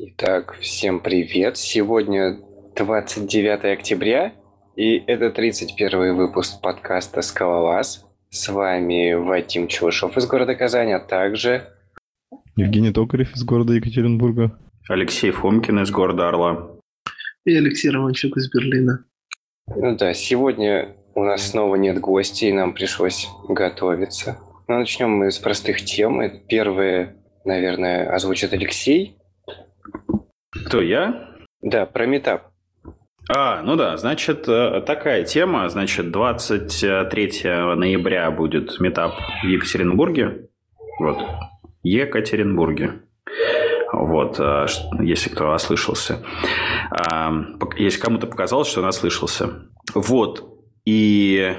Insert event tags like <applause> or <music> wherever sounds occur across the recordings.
Итак, всем привет. Сегодня 29 октября, и это 31 выпуск подкаста «Скалолаз». С вами Вадим Чушев из города Казань, а также... Евгений Токарев из города Екатеринбурга. Алексей Фомкин из города Орла. И Алексей Романчук из Берлина. Ну да, сегодня у нас снова нет гостей, нам пришлось готовиться. Но начнем мы с простых тем. Первое, наверное, озвучит Алексей. Кто, я? Да, про метап. А, ну да, значит, э, такая тема. Значит, 23 ноября будет метап в Екатеринбурге. Вот. Екатеринбурге. Вот, э, если кто ослышался. А, если кому-то показалось, что он ослышался. Вот. И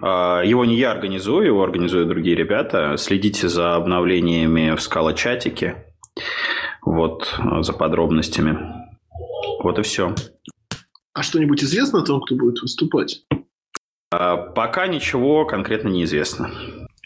а, его не я организую, его организуют другие ребята. Следите за обновлениями в скала-чатике. Вот, за подробностями. Вот и все. А что-нибудь известно о том, кто будет выступать? А, пока ничего конкретно не известно.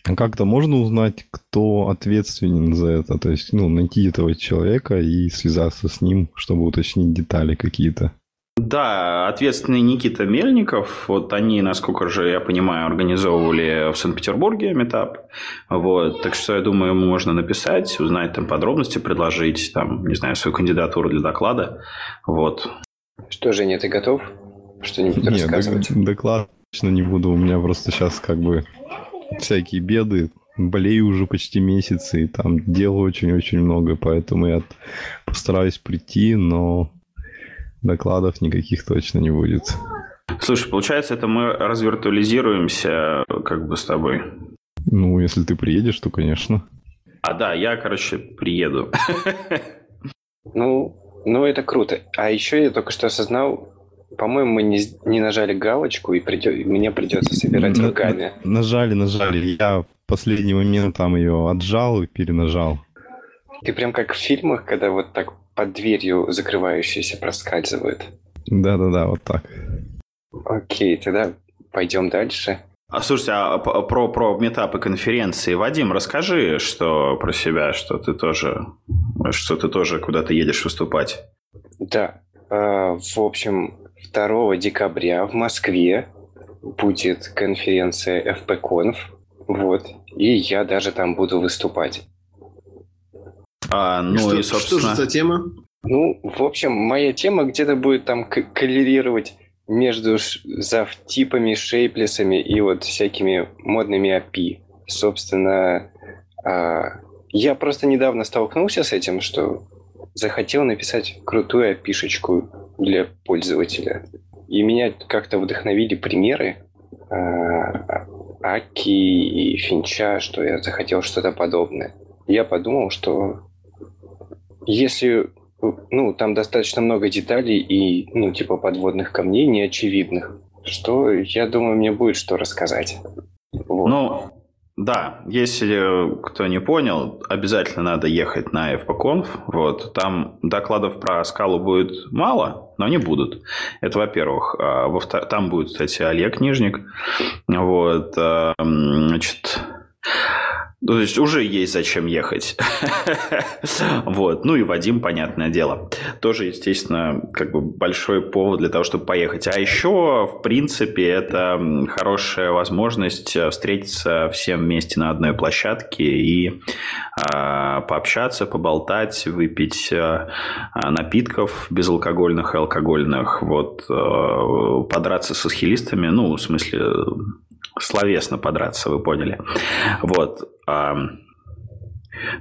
А как-то можно узнать, кто ответственен за это? То есть, ну, найти этого человека и связаться с ним, чтобы уточнить детали какие-то. Да, ответственный Никита Мельников, вот они, насколько же я понимаю, организовывали в Санкт-Петербурге метап, вот, так что я думаю, ему можно написать, узнать там подробности, предложить там, не знаю, свою кандидатуру для доклада, вот. Что, Женя, ты готов что-нибудь Нет, рассказывать? доклад точно не буду, у меня просто сейчас как бы всякие беды, болею уже почти месяц, и там дел очень-очень много, поэтому я постараюсь прийти, но докладов никаких точно не будет. Слушай, получается, это мы развиртуализируемся как бы с тобой. Ну, если ты приедешь, то, конечно. А, да, я, короче, приеду. Ну, ну это круто. А еще я только что осознал, по-моему, мы не, не нажали галочку, и придет, мне придется собирать на, руками. Нажали, нажали. Я в последний момент там ее отжал и перенажал. Ты прям как в фильмах, когда вот так под дверью закрывающаяся проскальзывает. Да-да-да, вот так. Окей, тогда пойдем дальше. А слушайте, а про, про метапы конференции. Вадим, расскажи, что про себя, что ты тоже, что ты тоже куда-то едешь выступать. Да. А, в общем, 2 декабря в Москве будет конференция FPConf. Вот. И я даже там буду выступать. А, ну и, что, и, собственно... Что же за тема? Ну, в общем, моя тема где-то будет там коллерировать между завтипами, шейплесами и вот всякими модными API. Собственно, а, я просто недавно столкнулся с этим, что захотел написать крутую опишечку для пользователя. И меня как-то вдохновили примеры а, Аки и Финча, что я захотел что-то подобное. Я подумал, что если ну, там достаточно много деталей и, ну, типа подводных камней неочевидных, что, я думаю, мне будет что рассказать. Вот. Ну, да, если кто не понял, обязательно надо ехать на FPConf. Вот. Там докладов про скалу будет мало, но они будут. Это во-первых. А, во-вторых, там будет, кстати, Олег Нижник. Вот. А, значит, то есть уже есть зачем ехать. <laughs> вот. Ну и Вадим, понятное дело. Тоже, естественно, как бы большой повод для того, чтобы поехать. А еще, в принципе, это хорошая возможность э, встретиться всем вместе на одной площадке и э, пообщаться, поболтать, выпить э, напитков безалкогольных и алкогольных, вот, э, подраться со схилистами, ну, в смысле, словесно подраться, вы поняли. Вот. А,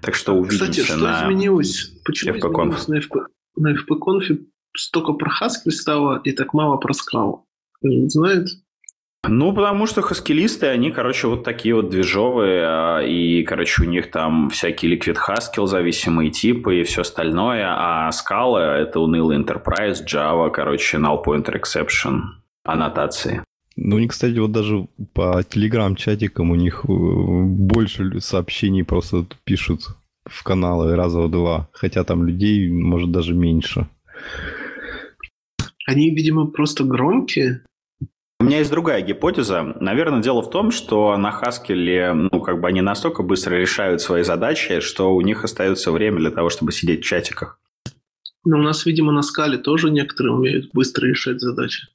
так что увидимся Кстати, что на изменилось? Почему FP изменилось на, FP, на FP столько про Haskell стало и так мало про Scala? Кто-нибудь знает? Ну, потому что хаскилисты, они, короче, вот такие вот движовые, а, и, короче, у них там всякие Liquid Haskell зависимые типы и все остальное, а Scala — это унылый Enterprise, Java, короче, null pointer exception, аннотации. Ну, они, кстати, вот даже по телеграм-чатикам у них э, больше сообщений просто пишут в каналы раза в два. Хотя там людей, может, даже меньше. Они, видимо, просто громкие. У меня есть другая гипотеза. Наверное, дело в том, что на Haskell, ну, как бы они настолько быстро решают свои задачи, что у них остается время для того, чтобы сидеть в чатиках. Но у нас, видимо, на скале тоже некоторые умеют быстро решать задачи.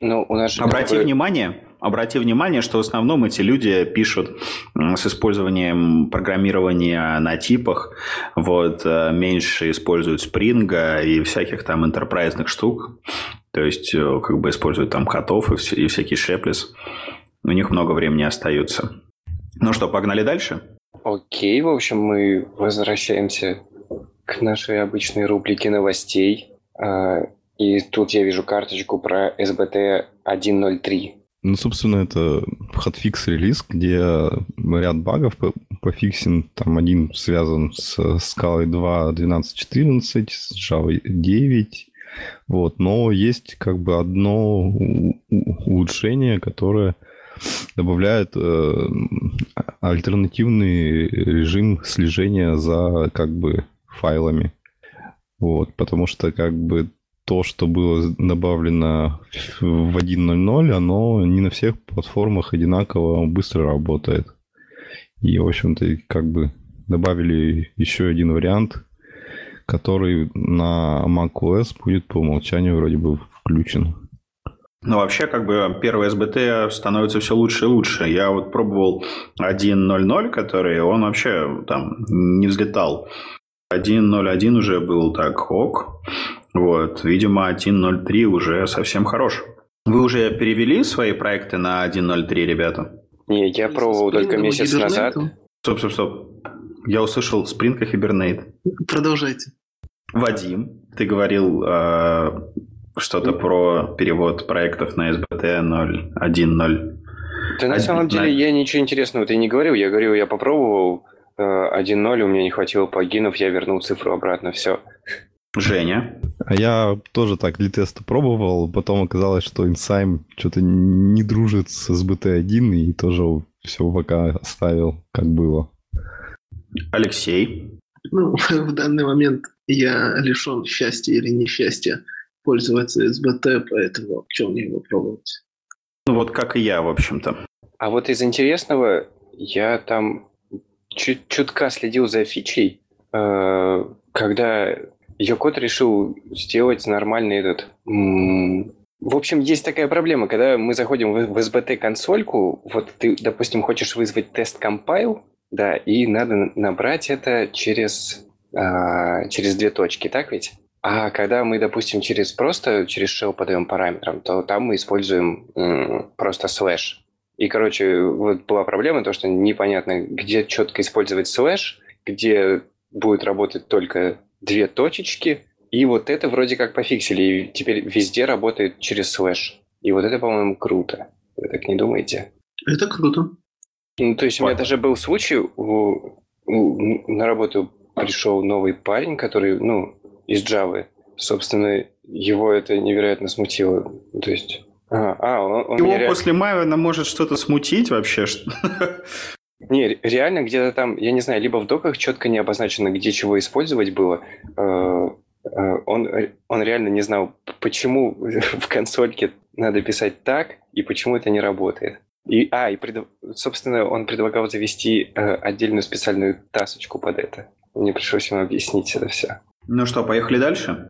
Ну, у нас же Обрати такое- внимание, обрати внимание, что в основном эти люди пишут с использованием программирования на типах, вот, э, меньше используют спринга и всяких там интерпрайзных штук, то есть э, как бы используют там котов и, вс- и всякий шеплес. У них много времени остается. Ну что, погнали дальше? Окей, в общем, мы возвращаемся к нашей обычной рубрике новостей. И тут я вижу карточку про SBT 1.03. Ну, собственно, это hotfix релиз, где ряд багов по- пофиксен. Там один связан с Scala 2 12.14, с Java 9. Вот. Но есть как бы одно улучшение, которое добавляет э, альтернативный режим слежения за как бы файлами. Вот, потому что как бы то, что было добавлено в 1.0.0, оно не на всех платформах одинаково быстро работает. И, в общем-то, как бы добавили еще один вариант, который на macOS будет по умолчанию вроде бы включен. Ну, вообще, как бы первый SBT становится все лучше и лучше. Я вот пробовал 1.0.0, который, он вообще там не взлетал. 1.0.1 уже был так ок. Вот, видимо, 1.0.3 уже совсем хорош. Вы уже перевели свои проекты на 1.0.3, ребята? Не, я пробовал только месяц назад. Стоп, стоп, стоп. Я услышал Spring и Hibernate. Продолжайте. Вадим, ты говорил э, что-то про перевод проектов на SBT 0.1.0. Да на самом деле я ничего интересного-то и не говорил. Я говорил, я попробовал э, 1.0, у меня не хватило плагинов, я вернул цифру обратно, все. Женя, А я тоже так для теста пробовал, потом оказалось, что Insign что-то не дружит с SBT1 и тоже все пока оставил, как было. Алексей, Ну, <laughs> в данный момент я лишен счастья или несчастья пользоваться SBT, поэтому чем мне его пробовать? ну вот как и я, в общем-то. А вот из интересного, я там чуть чутка следил за фичей, э, когда код решил сделать нормальный этот... В общем, есть такая проблема, когда мы заходим в SBT-консольку, вот ты, допустим, хочешь вызвать тест compile, да, и надо набрать это через, а, через две точки, так ведь? А когда мы, допустим, через просто через shell подаем параметрам, то там мы используем м, просто слэш. И, короче, вот была проблема, то, что непонятно, где четко использовать слэш, где будет работать только две точечки, и вот это вроде как пофиксили, и теперь везде работает через слэш. И вот это, по-моему, круто. Вы так не думаете? Это круто. Ну, то есть у меня даже был случай, у- у- на работу пришел новый парень, который, ну, из Java. Собственно, его это невероятно смутило. То есть... А, а, он, он Его меня ре- после Мавина может что-то смутить вообще? <laughs> Не, ре- реально где-то там, я не знаю, либо в доках четко не обозначено, где чего использовать было. Э, э, Он, он реально не знал, почему <laughs> в консольке надо писать так, и почему это не работает. И, а, и, пред- собственно, он предлагал завести э, отдельную специальную тасочку под это. Мне пришлось ему объяснить это все. Ну что, поехали дальше?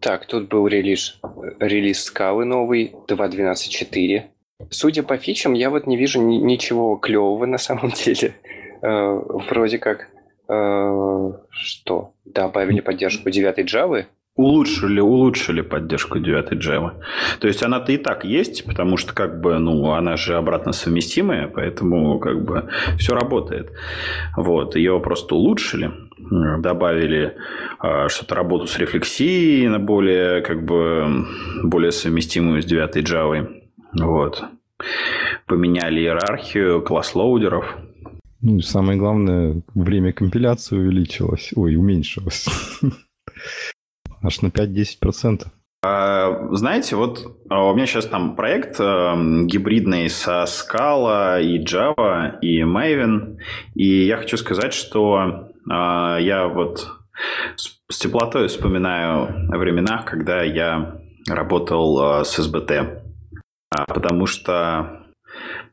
Так, тут был релиз, релиз скалы новый, 2.12.4. Судя по фичам, я вот не вижу ни- ничего клевого на самом <laughs> деле. Э, вроде как, э, что, добавили поддержку 9 Java. Улучшили, улучшили поддержку 9 Java. То есть она-то и так есть, потому что как бы, ну, она же обратно совместимая, поэтому как бы все работает. Вот, ее просто улучшили, добавили а, что-то работу с рефлексией на более, как бы, более совместимую с 9 Java. Вот. Поменяли иерархию класс-лоудеров. Ну и самое главное, время компиляции увеличилось. Ой, уменьшилось. <laughs> Аж на 5-10%. А, Знаете, вот а, у меня сейчас там проект эм, гибридный со Scala и Java и Maven, и я хочу сказать, что а, я вот с, теплотой вспоминаю о временах, когда я работал а, с SBT, потому что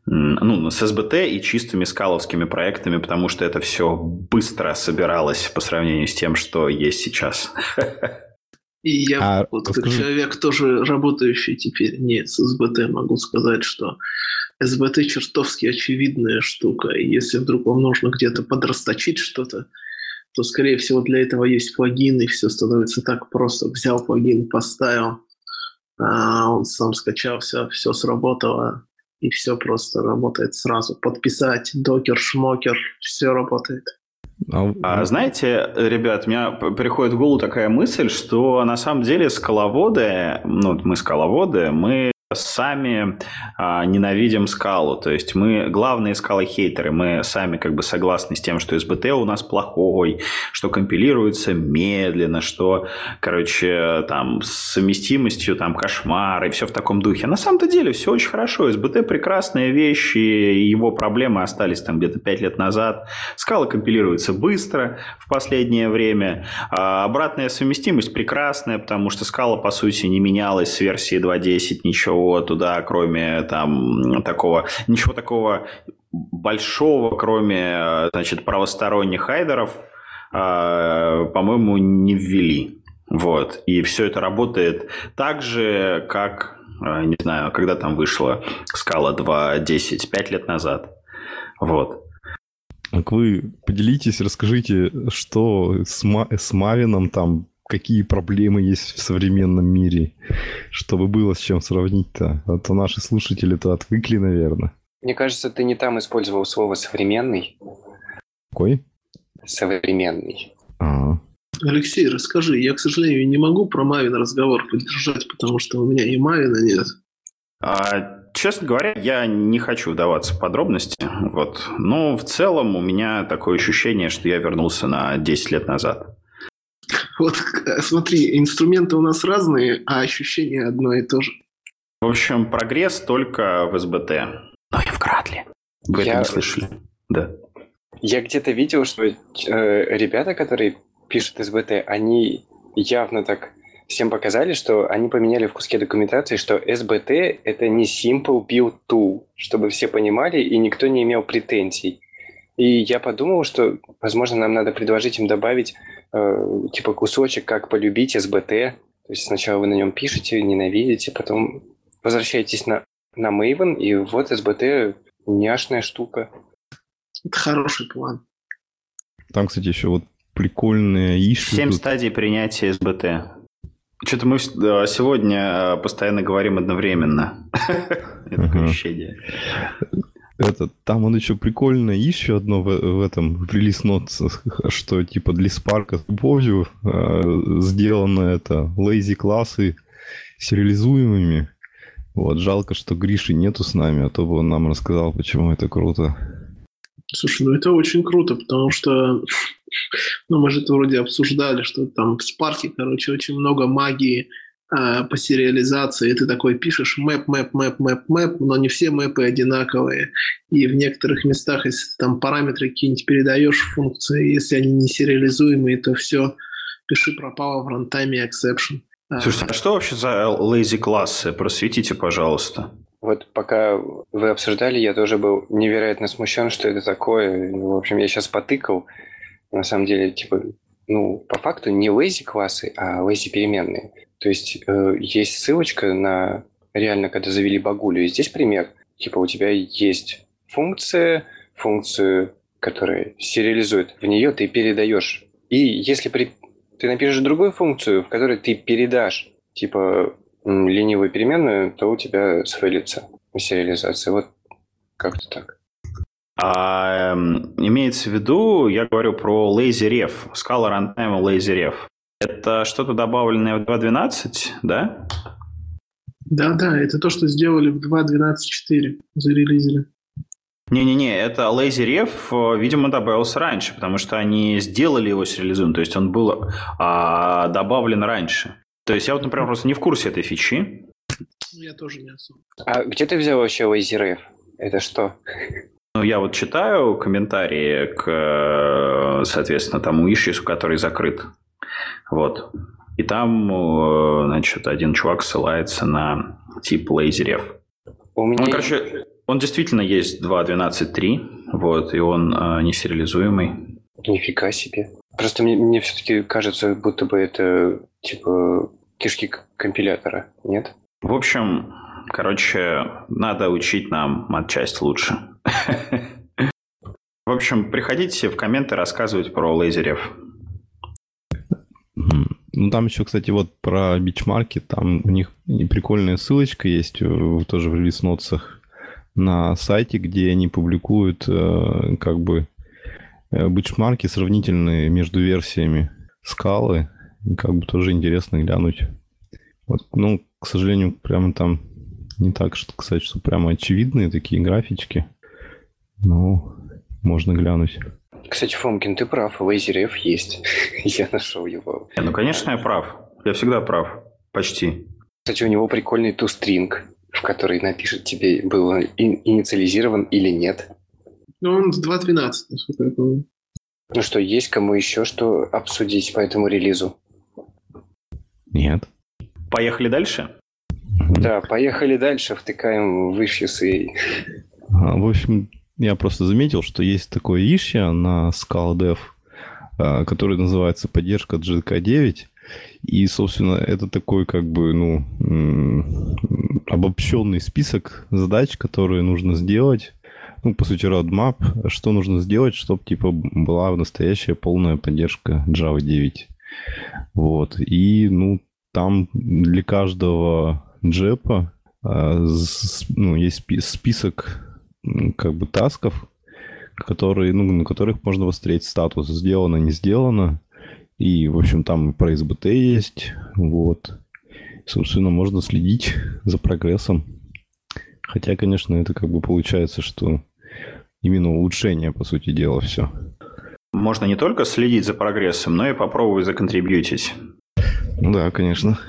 ну, с SBT и чистыми скаловскими проектами, потому что это все быстро собиралось по сравнению с тем, что есть сейчас. И я, а, вот расскажи... как человек, тоже работающий теперь не с СБТ, могу сказать, что СБТ чертовски очевидная штука. И если вдруг вам нужно где-то подрасточить что-то, то, скорее всего, для этого есть плагин, и все становится так просто. Взял плагин, поставил, а он сам скачался, все сработало, и все просто работает сразу. Подписать, докер, шмокер, все работает. А, а, знаете, ребят, у меня приходит в голову такая мысль, что на самом деле скаловоды, ну, мы скаловоды, мы сами а, ненавидим скалу. То есть мы главные скалы-хейтеры. Мы сами как бы согласны с тем, что СБТ у нас плохой, что компилируется медленно, что, короче, там с совместимостью там кошмар и все в таком духе. На самом-то деле все очень хорошо. СБТ прекрасные вещи, его проблемы остались там где-то 5 лет назад. Скала компилируется быстро в последнее время. А обратная совместимость прекрасная, потому что скала, по сути, не менялась с версии 2.10, ничего ничего туда, кроме там такого, ничего такого большого, кроме, значит, правосторонних хайдеров, а, по-моему, не ввели. Вот. И все это работает так же, как, а, не знаю, когда там вышла скала 2.10, 5 лет назад. Вот. Так вы поделитесь, расскажите, что с, Ма- с Мавином там какие проблемы есть в современном мире, чтобы было с чем сравнить-то. А то наши слушатели-то отвыкли, наверное. Мне кажется, ты не там использовал слово «современный». Какой? Современный. А. Алексей, расскажи. Я, к сожалению, не могу про Мавин разговор поддержать, потому что у меня и Мавина нет. А, честно говоря, я не хочу вдаваться в подробности. Вот. Но в целом у меня такое ощущение, что я вернулся на 10 лет назад. Вот смотри, инструменты у нас разные, а ощущение одно и то же. В общем, прогресс только в СБТ. Но и в Кратле. Вы Я... это не слышали? Да. Я где-то видел, что э, ребята, которые пишут СБТ, они явно так всем показали, что они поменяли в куске документации, что СБТ — это не Simple Build Tool, чтобы все понимали, и никто не имел претензий. И я подумал, что, возможно, нам надо предложить им добавить э, типа кусочек, как полюбить СБТ. То есть сначала вы на нем пишете, ненавидите, потом возвращаетесь на, на Maven, и вот СБТ няшная штука. Это хороший план. Там, кстати, еще вот прикольные иши. Семь тут... стадий принятия СБТ. Что-то мы сегодня э, постоянно говорим одновременно. <laughs> Это такое ощущение. Это, там он еще прикольно, еще одно в, в этом в релиз <laughs> что типа для спарка с любовью э, сделано это лейзи классы сериализуемыми. Вот, жалко, что Гриши нету с нами, а то бы он нам рассказал, почему это круто. Слушай, ну это очень круто, потому что <laughs> ну, мы же это вроде обсуждали, что там в Спарке, короче, очень много магии, по сериализации, ты такой пишешь мэп, мэп, мэп, мэп, мэп, но не все мэпы одинаковые. И в некоторых местах, если ты там параметры какие-нибудь передаешь функции, если они не сериализуемые, то все, пиши пропало в рантайме exception. А. Слушайте, а что вообще за lazy классы? Просветите, пожалуйста. Вот пока вы обсуждали, я тоже был невероятно смущен, что это такое. В общем, я сейчас потыкал. На самом деле, типа, ну, по факту не lazy классы, а lazy переменные. То есть э, есть ссылочка на реально, когда завели багулю. И здесь пример. Типа у тебя есть функция, функцию, которая сериализует. В нее ты передаешь. И если при... ты напишешь другую функцию, в которой ты передашь, типа, ленивую переменную, то у тебя сфейлится сериализация. Вот как-то так. А, э, имеется в виду, я говорю про LazyRef, скала runtime LazyRef. Это что-то добавленное в 2.12, да? Да-да, это то, что сделали в 2.12.4, зарелизили. Не-не-не, это LazyRef, видимо, добавился раньше, потому что они сделали его сериализуем, то есть он был а, добавлен раньше. То есть я вот, например, просто не в курсе этой фичи. Я тоже не особо. А где ты взял вообще LazyRef? Это что? Ну, я вот читаю комментарии к, соответственно, тому ищису, который закрыт. Вот. И там, э, значит, один чувак ссылается на тип лазерев. У меня... Ну, короче, Он действительно есть 2.12.3, вот, и он э, не сериализуемый. Нифига себе. Просто мне, мне все-таки кажется, будто бы это типа кишки компилятора, нет? В общем, короче, надо учить нам матчасть лучше. <laughs> В общем, приходите в комменты рассказывать про лазерев. Ну, там еще, кстати, вот про бичмарки, там у них прикольная ссылочка есть тоже в релиз-нотсах на сайте, где они публикуют э, как бы э, бичмарки сравнительные между версиями скалы. Как бы тоже интересно глянуть. Вот, ну, к сожалению, прямо там не так, что сказать, что прямо очевидные такие графички. Но можно глянуть. Кстати, Фомкин, ты прав, LaserF есть. <laughs> я нашел его. Ну, конечно, я прав. Я всегда прав. Почти. Кстати, у него прикольный тустринг, в который напишет тебе, был он инициализирован или нет. Ну, он с 2.12, насколько я помню. Ну что, есть кому еще что обсудить по этому релизу? Нет. Поехали дальше? Да, поехали дальше, втыкаем в и... А, в общем, я просто заметил, что есть такое issue на ScalaDev, а, который называется поддержка GK9. И, собственно, это такой как бы, ну, обобщенный список задач, которые нужно сделать. Ну, по сути, roadmap, что нужно сделать, чтобы, типа, была настоящая полная поддержка Java 9. Вот. И, ну, там для каждого джепа ну, есть список как бы тасков, которые, ну, на которых можно посмотреть статус сделано, не сделано. И, в общем, там про SBT есть. Вот. Собственно, можно следить <laughs> за прогрессом. Хотя, конечно, это как бы получается, что именно улучшение, по сути дела, все. Можно не только следить за прогрессом, но и попробовать законтрибьютить. Да, конечно.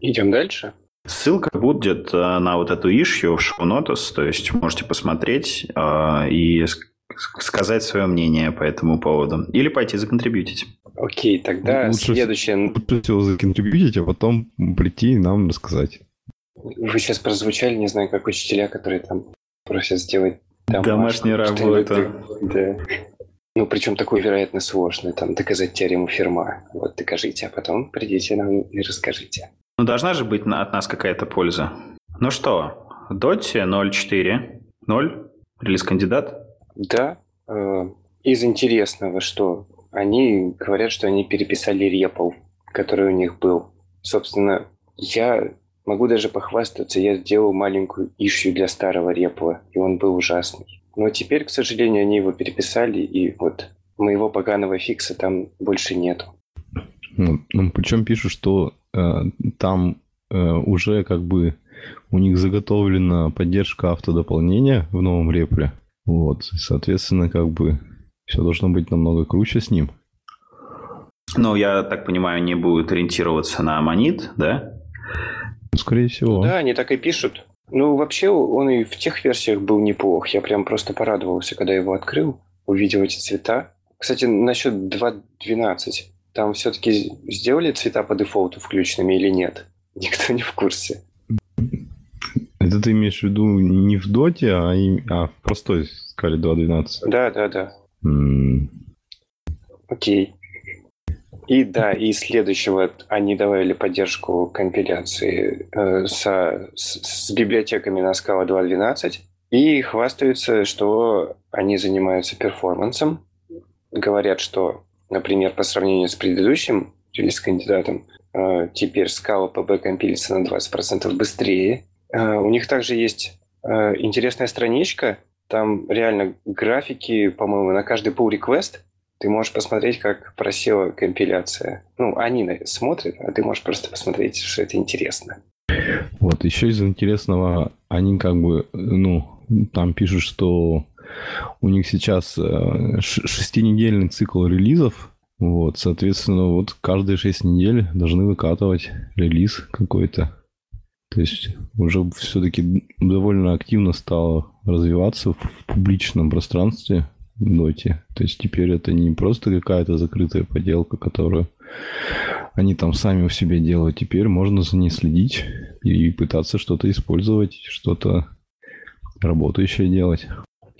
Идем дальше. Ссылка будет э, на вот эту ишью в шоу Notice, то есть можете посмотреть э, и сказать свое мнение по этому поводу. Или пойти законтрибьютить. Окей, тогда Лучше следующее... Лучше законтрибьютить, а потом прийти и нам рассказать. Вы сейчас прозвучали, не знаю, как учителя, которые там просят сделать домашнюю работу. Да. Ну, причем такую, вероятно, сложную, там, доказать теорему Ферма. Вот, докажите, а потом придите нам и расскажите. Ну, должна же быть от нас какая-то польза. Ну что, Доте 0.4, 0, релиз-кандидат? Да. Э, из интересного, что они говорят, что они переписали репл, который у них был. Собственно, я могу даже похвастаться, я сделал маленькую ишью для старого репла, и он был ужасный. Но теперь, к сожалению, они его переписали, и вот моего поганого фикса там больше нету. Ну, ну причем пишут, что там э, уже как бы у них заготовлена поддержка автодополнения в новом репле. Вот, соответственно, как бы все должно быть намного круче с ним. Ну, я так понимаю, не будет ориентироваться на Аммонит, да? Скорее всего. Да, они так и пишут. Ну, вообще, он и в тех версиях был неплох. Я прям просто порадовался, когда его открыл, увидел эти цвета. Кстати, насчет 2.12. Там все-таки сделали цвета по дефолту включенными или нет? <laughs> Никто не в курсе. Это ты имеешь в виду не в доте, а, и, а в простой скале 2.12? Да, да, да. Mm. Окей. И да, и следующего они добавили поддержку компиляции э, со, с, с библиотеками на скала 2.12 и хвастаются, что они занимаются перформансом. Говорят, что Например, по сравнению с предыдущим релиз-кандидатом, э, теперь Scala PB компилится на 20% быстрее. Э, у них также есть э, интересная страничка, там реально графики, по-моему, на каждый pull request ты можешь посмотреть, как просела компиляция. Ну, они смотрят, а ты можешь просто посмотреть, что это интересно. Вот, еще из интересного, они как бы, ну, там пишут, что у них сейчас э, шестинедельный цикл релизов. Вот, соответственно, вот каждые шесть недель должны выкатывать релиз какой-то. То есть уже все-таки довольно активно стало развиваться в публичном пространстве Доте. То есть теперь это не просто какая-то закрытая поделка, которую они там сами у себя делают. Теперь можно за ней следить и пытаться что-то использовать, что-то работающее делать.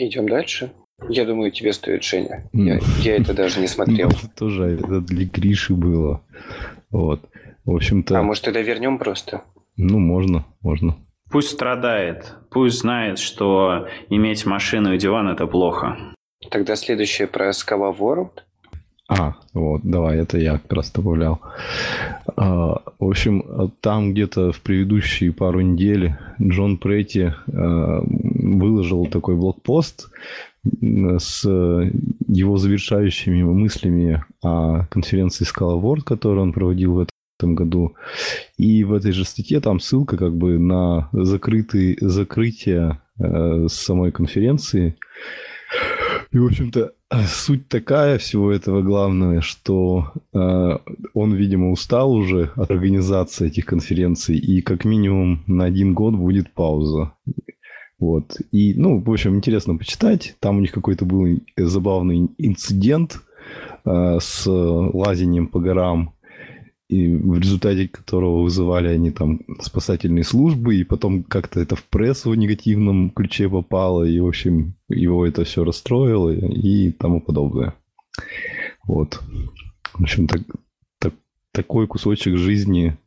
Идем дальше. Я думаю, тебе стоит, Женя. Я, я это даже не смотрел. <laughs> Тоже это для Гриши было. Вот. В общем-то... А может, тогда вернем просто? Ну, можно, можно. Пусть страдает. Пусть знает, что иметь машину и диван – это плохо. Тогда следующее про World. А, вот, давай, это я как раз добавлял. А, в общем, там где-то в предыдущие пару недель Джон Претти а, выложил такой блокпост с его завершающими мыслями о конференции Scala World, которую он проводил в этом году. И в этой же статье там ссылка как бы на закрытый, закрытие э, самой конференции. И, в общем-то, суть такая всего этого главное, что э, он, видимо, устал уже от организации этих конференций, и как минимум на один год будет пауза. Вот. И, ну, в общем, интересно почитать. Там у них какой-то был забавный инцидент э, с лазением по горам и в результате которого вызывали они там спасательные службы, и потом как-то это в прессу в негативном ключе попало, и, в общем, его это все расстроило и тому подобное. Вот. В общем, так, так, такой кусочек жизни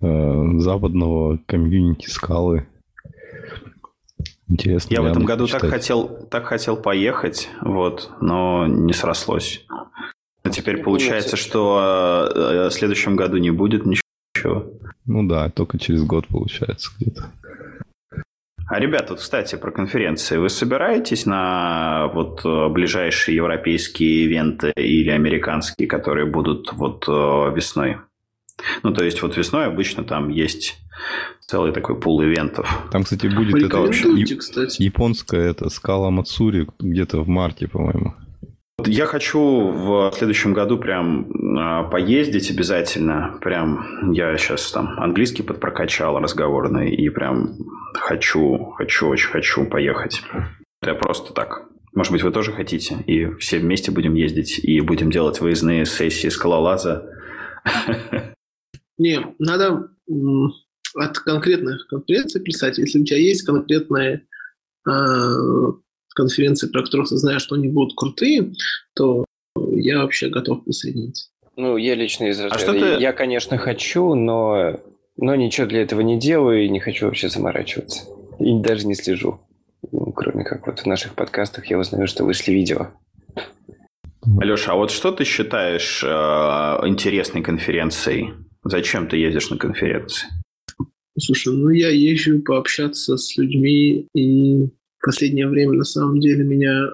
э, западного комьюнити скалы. Интересно. Я в этом году так хотел, так хотел поехать, вот, но не срослось. А теперь получается, что э, в следующем году не будет ничего. Ну да, только через год получается где-то. А, ребята, кстати, про конференции. Вы собираетесь на вот э, ближайшие европейские ивенты или американские, которые будут вот э, весной? Ну, то есть, вот весной обычно там есть целый такой пул ивентов. Там, кстати, будет это кстати. японская это скала Мацури где-то в марте, по-моему. Я хочу в следующем году прям а, поездить обязательно. Прям я сейчас там английский подпрокачал разговорный и прям хочу, хочу, очень хочу поехать. Это просто так. Может быть, вы тоже хотите, и все вместе будем ездить, и будем делать выездные сессии скалолаза. Не, надо от конкретных конференций писать. Если у тебя есть конкретные а, конференции, про которых ты знаешь, что они будут крутые, то я вообще готов присоединиться. Ну, я лично из а что ты... Я, конечно, хочу, но, но ничего для этого не делаю и не хочу вообще заморачиваться. И даже не слежу. Ну, кроме как вот в наших подкастах я узнаю, что вышли видео. Алеша, а вот что ты считаешь э, интересной конференцией? Зачем ты ездишь на конференции? Слушай, ну я езжу пообщаться с людьми и последнее время на самом деле меня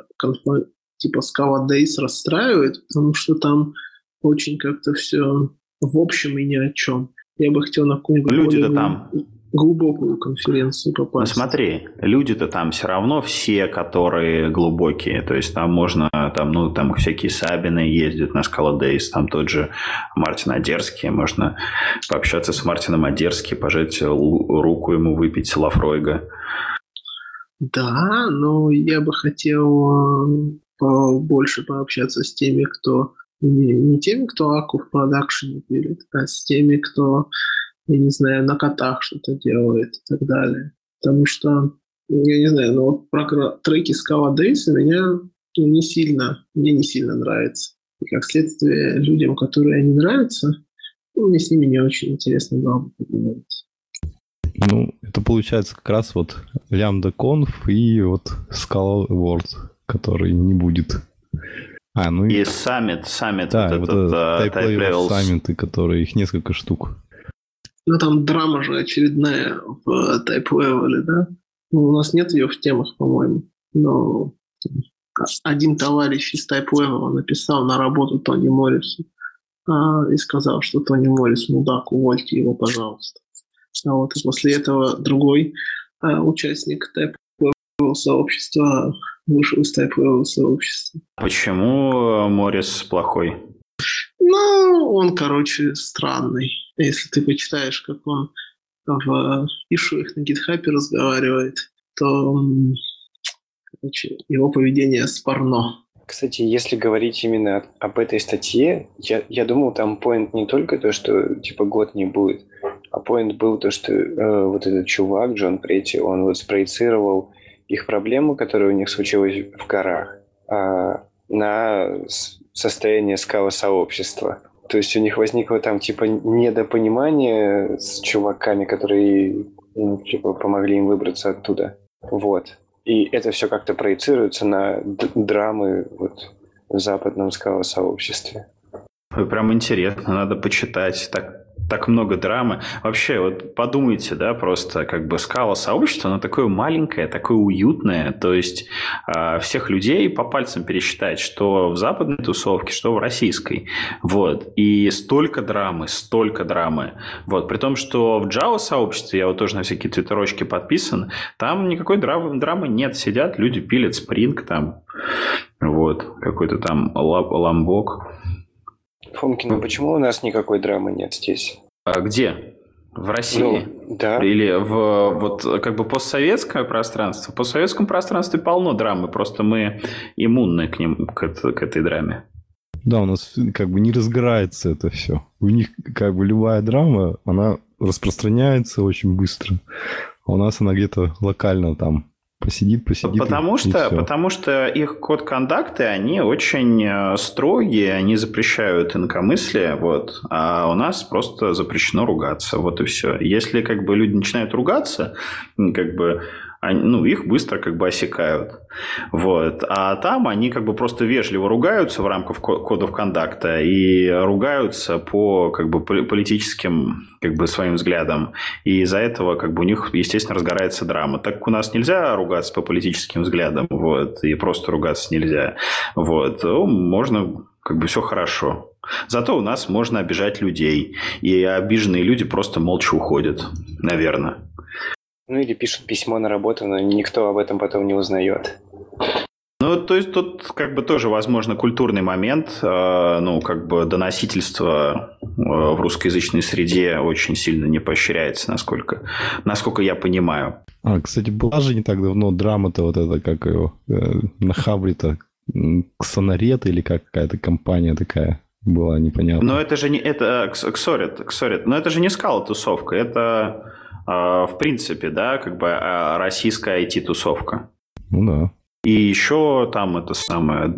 типа Scala Days расстраивает, потому что там очень как-то все в общем и ни о чем. Я бы хотел на какую-нибудь Люди-то там глубокую конференцию попасть. Ну смотри, люди-то там все равно все, которые глубокие. То есть там можно, там, ну, там всякие Сабины ездят на Scala Days, там тот же Мартин Одерский, можно пообщаться с Мартином Одерски, пожать руку ему, выпить Лафройга. Да, но я бы хотел э, больше пообщаться с теми, кто не, не теми, кто аку в продакшене пилит, а с теми, кто, я не знаю, на котах что-то делает и так далее. Потому что, я не знаю, но вот про треки Scala Days меня не сильно, мне не сильно нравится. И как следствие людям, которые не нравятся, ну, мне с ними не очень интересно было бы поговорить. Ну, это получается как раз вот лямбда конф и вот Scala World, который не будет. А, ну и... И Summit, Summit, да, вот, вот этот Type, Type Level Summit, которые их несколько штук. Ну там драма же очередная в Type Level, да? Ну, у нас нет ее в темах, по-моему. Но один товарищ из Type Level написал на работу Тони Моррису а, и сказал, что Тони Моррис мудак, увольте его, пожалуйста. А вот и после этого другой а, участник Type сообщества вышел из Type сообщества. Почему Морис плохой? Ну, он, короче, странный. Если ты почитаешь, как он в ишуях на гитхапе разговаривает, то короче, его поведение спорно. Кстати, если говорить именно об этой статье, я, я думал, там поинт не только то, что типа год не будет, а поинт был то, что э, вот этот чувак, Джон Претти, он вот спроецировал их проблему, которая у них случилась в горах, а, на состояние скала-сообщества. То есть у них возникло там типа недопонимание с чуваками, которые ну, типа, помогли им выбраться оттуда. Вот. И это все как-то проецируется на драмы вот, в западном скалосообществе. Прям интересно, надо почитать. Так так много драмы. Вообще, вот подумайте, да, просто как бы скала сообщества, оно такое маленькое, такое уютное, то есть э, всех людей по пальцам пересчитать, что в западной тусовке, что в российской. Вот. И столько драмы, столько драмы. Вот. При том, что в Java сообществе, я вот тоже на всякие твиттерочки подписан, там никакой драмы, драмы нет. Сидят люди, пилят спринг там, вот, какой-то там ламбок. Фомкин, ну почему у нас никакой драмы нет здесь? А где? В России? Ну, да. Или в вот как бы постсоветское пространство? В постсоветском пространстве полно драмы, просто мы иммунны к ним, к, к этой драме. Да, у нас как бы не разгорается это все. У них как бы любая драма, она распространяется очень быстро. А у нас она где-то локально там Посидит, посидит. Потому и, что, и потому что их код кондакты, они очень э, строгие, они запрещают инкомыслие, вот, а у нас просто запрещено ругаться, вот и все. Если как бы люди начинают ругаться, как бы они, ну, их быстро как бы осекают. Вот. А там они как бы просто вежливо ругаются в рамках кодов кондакта и ругаются по как бы политическим как бы своим взглядам. И из-за этого как бы у них, естественно, разгорается драма. Так у нас нельзя ругаться по политическим взглядам, вот, и просто ругаться нельзя. Вот. Ну, можно как бы все хорошо. Зато у нас можно обижать людей. И обиженные люди просто молча уходят, наверное. Ну или пишут письмо на работу, но никто об этом потом не узнает. Ну, то есть тут как бы тоже, возможно, культурный момент, э, ну, как бы доносительство э, в русскоязычной среде очень сильно не поощряется, насколько, насколько я понимаю. А, кстати, была же не так давно драма-то вот это, как его, э, на Хабре-то, Ксонарет или как какая-то компания такая была, непонятно. Но это же не, это, Ксорет, Ксорет, но это же не скала-тусовка, это а, в принципе, да, как бы а, российская IT-тусовка. Ну да. И еще там это самое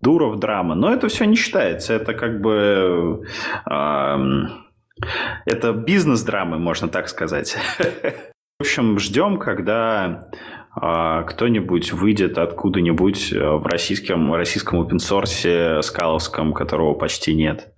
Дуров драма. Но это все не считается. Это как бы... Э, это бизнес-драмы, можно так сказать. <laughs> В общем, ждем, когда э, кто-нибудь выйдет откуда-нибудь в российском, российском open скаловском, которого почти нет.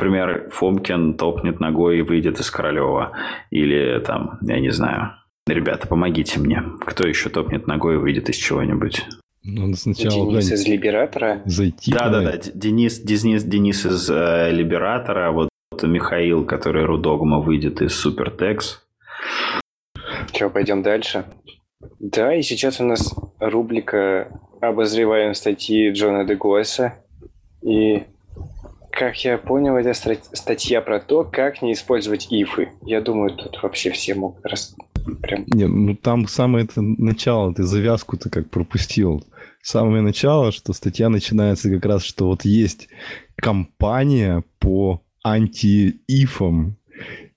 Например, Фомкин топнет ногой и выйдет из Королева. Или там, я не знаю. Ребята, помогите мне. Кто еще топнет ногой и выйдет из чего-нибудь? Надо сначала Денис из Либератора. Зайти. Да, да, да. Денис, Денис, Денис из э, Либератора. Вот Михаил, который Рудогма выйдет из Супертекс. Че, пойдем дальше? Да, и сейчас у нас рубрика «Обозреваем статьи Джона Дегуэса». И как я понял, это статья про то, как не использовать ифы. Я думаю, тут вообще все могут раз... прям... Не, ну там самое это начало, ты завязку-то как пропустил. Самое начало, что статья начинается как раз, что вот есть компания по анти-ифам,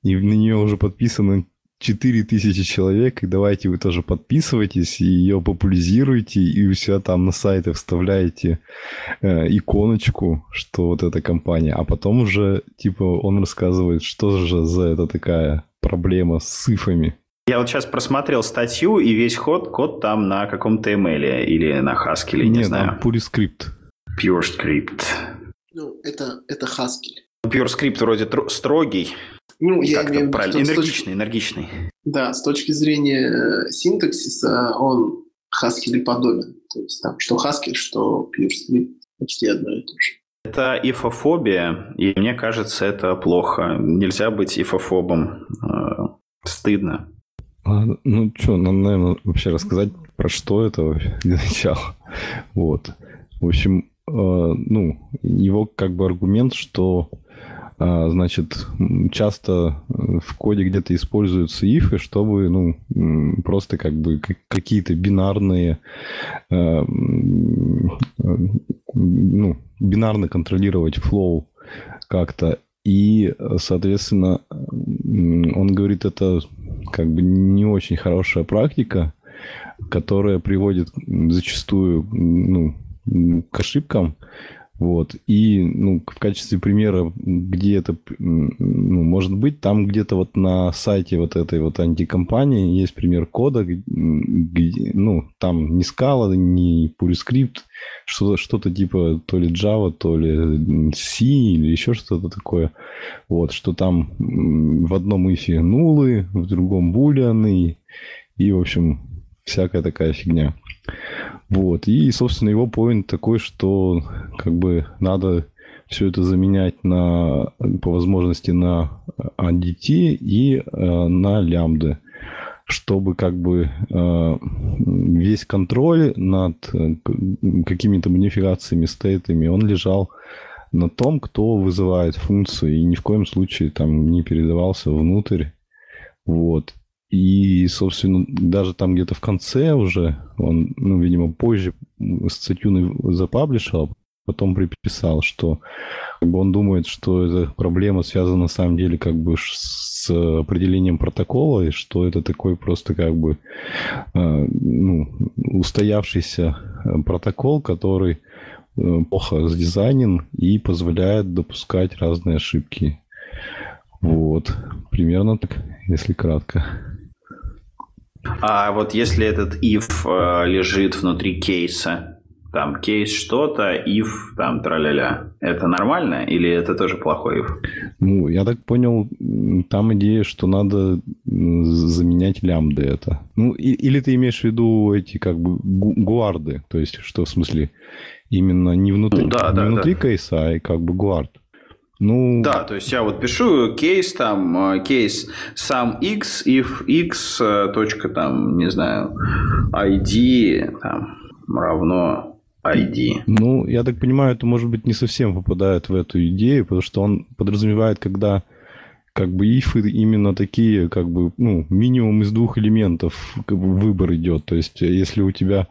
и на нее уже подписаны 4000 человек, и давайте вы тоже подписывайтесь, и ее популяризируйте, и у себя там на сайте вставляете э, иконочку, что вот эта компания, а потом уже, типа, он рассказывает, что же за это такая проблема с цифрами. Я вот сейчас просмотрел статью, и весь ход, код там на каком-то ML или на Haskell, не Нет, знаю. Pure Script. Pure Script. Ну, это, это Haskell. Pure Script вроде строгий, ну, я имею в виду, правильно? Энергичный, точки... энергичный. Да, с точки зрения э, синтаксиса он Haskell подобен. То есть там что Haskell, что PureScript почти одно и то же. Это ифофобия, и мне кажется, это плохо. Нельзя быть ифофобом. Э, стыдно. А, ну что, надо, наверное, вообще рассказать, про что это <laughs> для начала. Вот. В общем, э, ну, его как бы аргумент, что значит, часто в коде где-то используются ифы, чтобы, ну, просто как бы какие-то бинарные, а, ну, бинарно контролировать флоу как-то. И, соответственно, он говорит, это как бы не очень хорошая практика, которая приводит зачастую ну, к ошибкам, вот. И ну, в качестве примера, где это ну, может быть, там где-то вот на сайте вот этой вот антикомпании есть пример кода, где, ну, там не скала, не PureScript, что-то, что-то типа то ли Java, то ли C или еще что-то такое. Вот, что там в одном ифе нулы, в другом булианы, и, в общем, всякая такая фигня. Вот. И, собственно, его поинт такой, что как бы надо все это заменять на, по возможности на ADT и э, на лямбды, чтобы как бы э, весь контроль над э, какими-то модификациями, стейтами, он лежал на том, кто вызывает функцию, и ни в коем случае там не передавался внутрь. Вот. И, собственно, даже там где-то в конце уже, он, ну, видимо, позже статью запаблишил, а потом приписал, что он думает, что эта проблема связана на самом деле как бы с определением протокола, и что это такой просто как бы э, ну, устоявшийся протокол, который э, плохо сдизайнен и позволяет допускать разные ошибки. Вот, примерно так, если кратко. А вот если этот if э, лежит внутри кейса, там кейс что-то, if, там траля-ля, это нормально или это тоже плохой if? Ну, я так понял, там идея, что надо заменять лямбды это. Ну, и, или ты имеешь в виду эти как бы гуарды, то есть что в смысле именно не внутри, ну, да, не да, внутри да. кейса, а как бы гуард. Ну... Да, то есть я вот пишу кейс там, э, кейс сам x, if x, э, точка там, не знаю, id там, равно ID. Ну, я так понимаю, это, может быть, не совсем попадает в эту идею, потому что он подразумевает, когда как бы ифы именно такие, как бы, ну, минимум из двух элементов как бы, выбор идет. То есть, если у тебя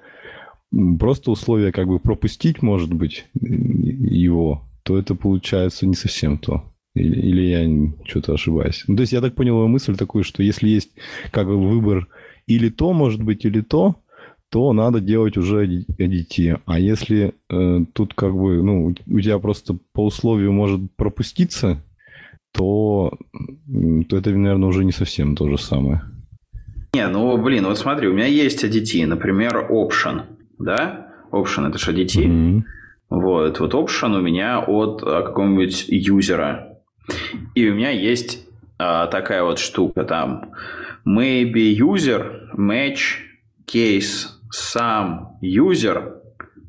просто условие как бы пропустить, может быть, его, то это получается не совсем то. Или, или я что-то ошибаюсь. Ну, то есть я так понял его мысль такую, что если есть как бы выбор или то, может быть, или то, то надо делать уже ADT. А если э, тут как бы, ну, у тебя просто по условию может пропуститься, то, то это, наверное, уже не совсем то же самое. Не, ну, блин, вот смотри, у меня есть ADT, например, option, да? Option – это же ADT. Mm-hmm. Вот, вот option у меня от а, какого-нибудь юзера. И у меня есть а, такая вот штука там. Maybe user match case сам user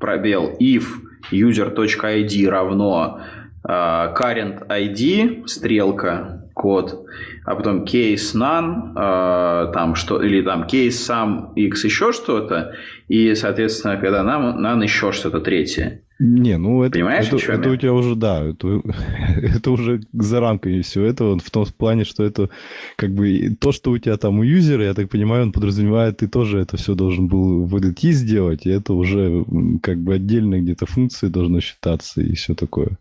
пробел if user.id равно а, current ID стрелка код, а потом case none, э, там что, или там case сам x еще что-то, и, соответственно, когда нам, none еще что-то третье. Не, ну это, Понимаешь, это, это у тебя уже, да, это, <laughs> это уже за рамками все этого, в том плане, что это как бы то, что у тебя там у юзера, я так понимаю, он подразумевает, ты тоже это все должен был в LT сделать, и это уже как бы отдельно где-то функции должно считаться и все такое.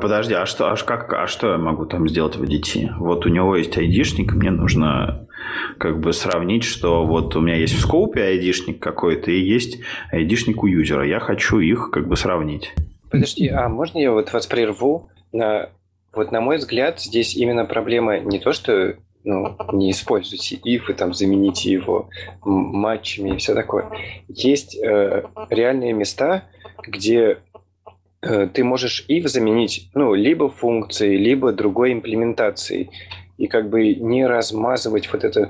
Подожди, а что, аж как, а что я могу там сделать в DT? Вот у него есть айдишник, мне нужно как бы сравнить, что вот у меня есть в скопе айдишник какой-то и есть айдишник у юзера. Я хочу их как бы сравнить. Подожди, а можно я вот вас прерву? На, вот на мой взгляд, здесь именно проблема не то, что ну, не используйте if и там замените его матчами и все такое. Есть э, реальные места, где ты можешь if заменить ну, либо функцией, либо другой имплементацией и как бы не размазывать вот эту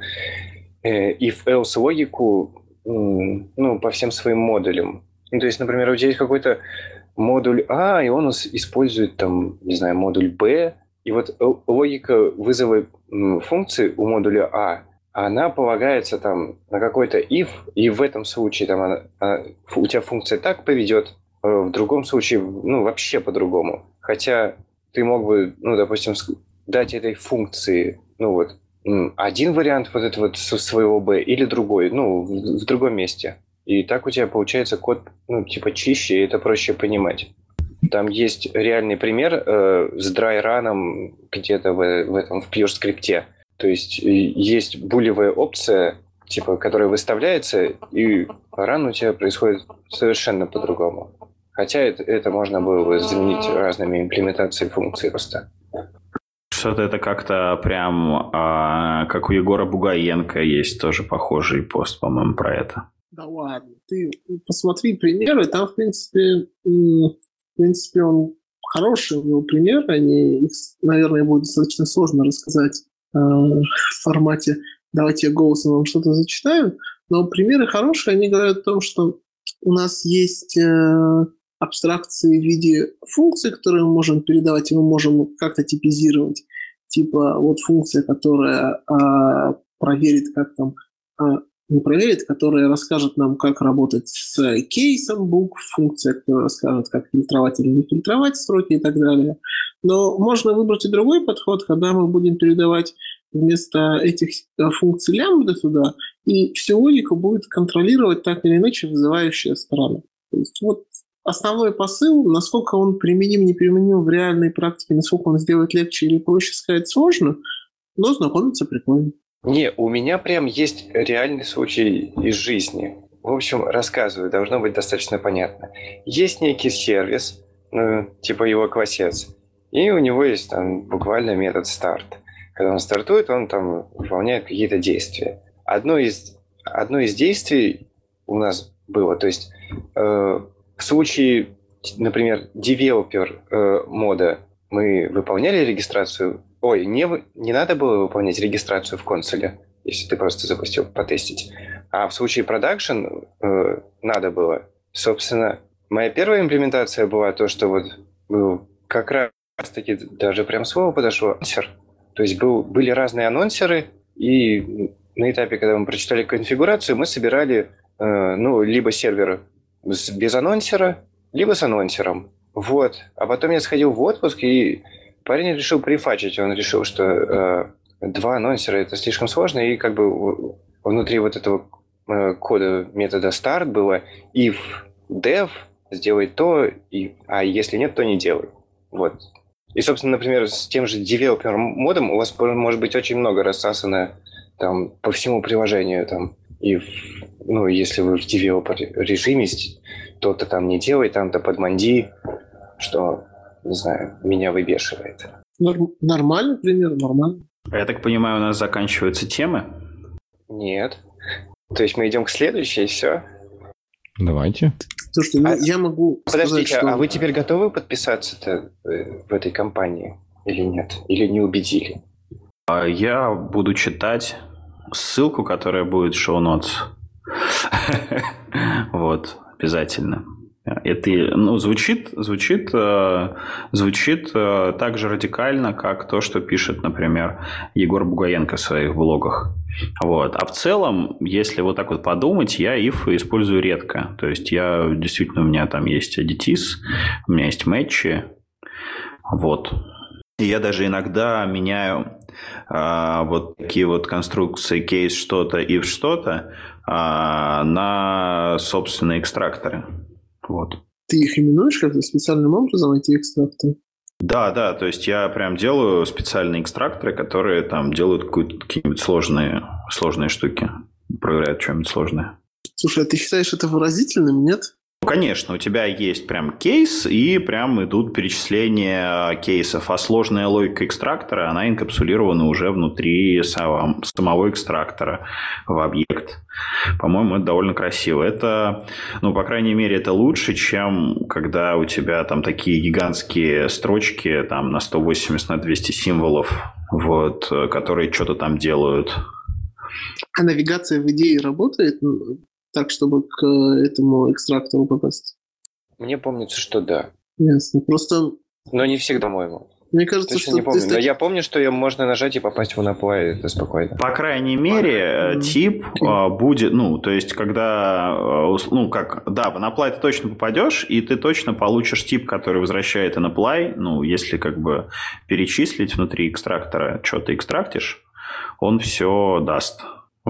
э, if-else логику ну, по всем своим модулям. Ну, то есть, например, у тебя есть какой-то модуль А, и он использует там, не знаю, модуль Б, и вот логика вызова функции у модуля А, она полагается там на какой-то if, и в этом случае там она, она, у тебя функция так поведет, э, в другом случае, ну, вообще по-другому. Хотя ты мог бы, ну, допустим, дать этой функции, ну вот, один вариант вот этого вот своего B или другой, ну, в, в другом месте. И так у тебя получается код, ну, типа чище, и это проще понимать. Там есть реальный пример э, с драйраном где-то в, в этом, в pure скрипте. То есть есть булевая опция, типа, которая выставляется, и ран у тебя происходит совершенно по-другому. Хотя это, это можно было бы заменить разными имплементациями функций просто. Что-то это как-то прям, а, как у Егора Бугаенко есть тоже похожий пост, по-моему, про это. Да ладно, ты посмотри примеры, там, в принципе, в принципе, он хороший у него пример, они, их, наверное, будет достаточно сложно рассказать э, в формате «давайте я голосом вам что-то зачитаю», но примеры хорошие, они говорят о том, что у нас есть э, абстракции в виде функций, которые мы можем передавать, и мы можем как-то типизировать. Типа вот функция, которая э, проверит, как там э, не проверит, которая расскажет нам, как работать с кейсом букв, функция, которая расскажет, как фильтровать или не фильтровать строки и так далее. Но можно выбрать и другой подход, когда мы будем передавать вместо этих э, функций лямбда туда, и всю логику будет контролировать так или иначе вызывающая сторона. То есть вот основной посыл, насколько он применим, не применим в реальной практике, насколько он сделает легче или проще сказать сложно, но знакомиться прикольно. Не, у меня прям есть реальный случай из жизни. В общем, рассказываю, должно быть достаточно понятно. Есть некий сервис, ну, типа его квасец, и у него есть там буквально метод старт. Когда он стартует, он там выполняет какие-то действия. Одно из, одно из действий у нас было, то есть э, в случае, например, девелопер э, мода мы выполняли регистрацию Ой, не, не надо было выполнять регистрацию в консоле, если ты просто запустил потестить. А в случае продакшн э, надо было. Собственно, моя первая имплементация была то, что вот был как раз-таки даже прям слово подошло анонсер. То есть был, были разные анонсеры, и на этапе, когда мы прочитали конфигурацию, мы собирали э, ну, либо сервер без анонсера, либо с анонсером. Вот. А потом я сходил в отпуск и Парень решил прифачить, он решил, что э, два анонсера это слишком сложно, и как бы внутри вот этого э, кода метода start было if dev сделай то, и, а если нет, то не делай. Вот. И, собственно, например, с тем же developer модом у вас может быть очень много рассасано там по всему приложению там и в, ну если вы в developer режиме то-то там не делай, там-то подманди, что не знаю, меня выбешивает. Нормально, пример, нормально. Я так понимаю, у нас заканчиваются темы? Нет. То есть мы идем к следующей, и все? Давайте. Слушайте, ну, а, я могу Подождите, сказать, что... а вы теперь готовы подписаться-то э, в этой компании или нет? Или не убедили? А я буду читать ссылку, которая будет в шоу-нотс. Вот, обязательно. Это ну, звучит, звучит, э, звучит э, так же радикально, как то, что пишет, например, Егор Бугаенко в своих блогах. Вот. А в целом, если вот так вот подумать, я if использую редко. То есть я действительно, у меня там есть additis, у меня есть матчи. Вот. И я даже иногда меняю а, вот такие вот конструкции кейс что-то и в что-то а, на собственные экстракторы. Вот. Ты их именуешь как-то специальным образом, эти экстракторы? Да, да, то есть я прям делаю специальные экстракторы, которые там делают какие-нибудь сложные, сложные штуки, проверяют что-нибудь сложное. Слушай, а ты считаешь это выразительным, нет? Ну, конечно, у тебя есть прям кейс, и прям идут перечисления кейсов. А сложная логика экстрактора, она инкапсулирована уже внутри самого экстрактора в объект. По-моему, это довольно красиво. Это, ну, по крайней мере, это лучше, чем когда у тебя там такие гигантские строчки там на 180, на 200 символов, вот, которые что-то там делают. А навигация в идее работает? Так, чтобы к этому экстрактору попасть? Мне помнится, что да. Ясно. Просто... Но не всегда, по-моему. Мне кажется, Точно что... не помню, ты... но я помню, что ее можно нажать и попасть в Unapply, это спокойно. По крайней мере, mm-hmm. тип mm-hmm. будет, ну, то есть, когда, э, ну, как, да, в Unapply ты точно попадешь, и ты точно получишь тип, который возвращает Unapply, ну, если как бы перечислить внутри экстрактора, что ты экстрактишь, он все даст.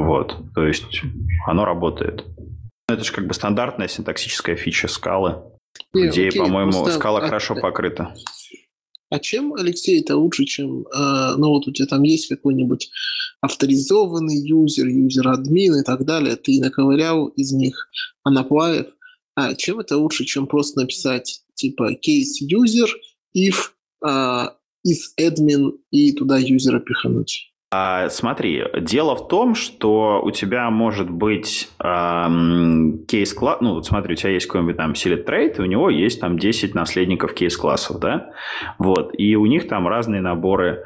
Вот, то есть оно работает. Это же как бы стандартная синтаксическая фича скалы. Не, где, окей, по-моему, просто... Scala а, хорошо покрыта. А чем, Алексей, это лучше, чем... Э, ну, вот у тебя там есть какой-нибудь авторизованный юзер, юзер-админ и так далее. Ты наковырял из них unapply ев. А чем это лучше, чем просто написать типа case user if uh, is admin и туда юзера пихануть? А, смотри, дело в том, что у тебя может быть эм, case class, ну, вот смотри, у тебя есть какой-нибудь там sealed trait, и у него есть там 10 наследников case class ов, да, вот, и у них там разные наборы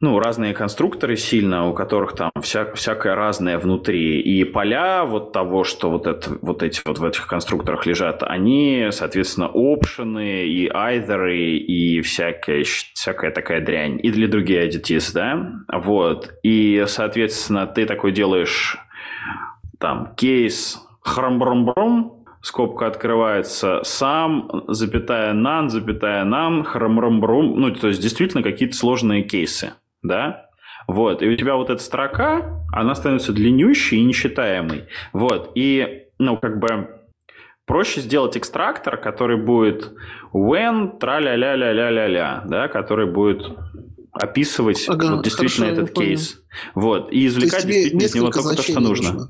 ну, разные конструкторы сильно, у которых там вся, всякое разное внутри. И поля вот того, что вот, это, вот эти вот в этих конструкторах лежат, они, соответственно, опшены и айдеры и всякая, всякая такая дрянь. И для других IDTs, да? Вот. И, соответственно, ты такой делаешь там кейс храм-бром-бром, скобка открывается сам, запятая нан, запятая нан, храм-бром-бром. Ну, то есть, действительно, какие-то сложные кейсы да, вот, и у тебя вот эта строка, она становится длиннющей и нечитаемой, вот, и, ну, как бы, проще сделать экстрактор, который будет when, тра-ля-ля-ля-ля-ля-ля, да, который будет описывать ага, вот, действительно хорошо, этот кейс. Вот, и извлекать действительно из него только то, что нужно. нужно.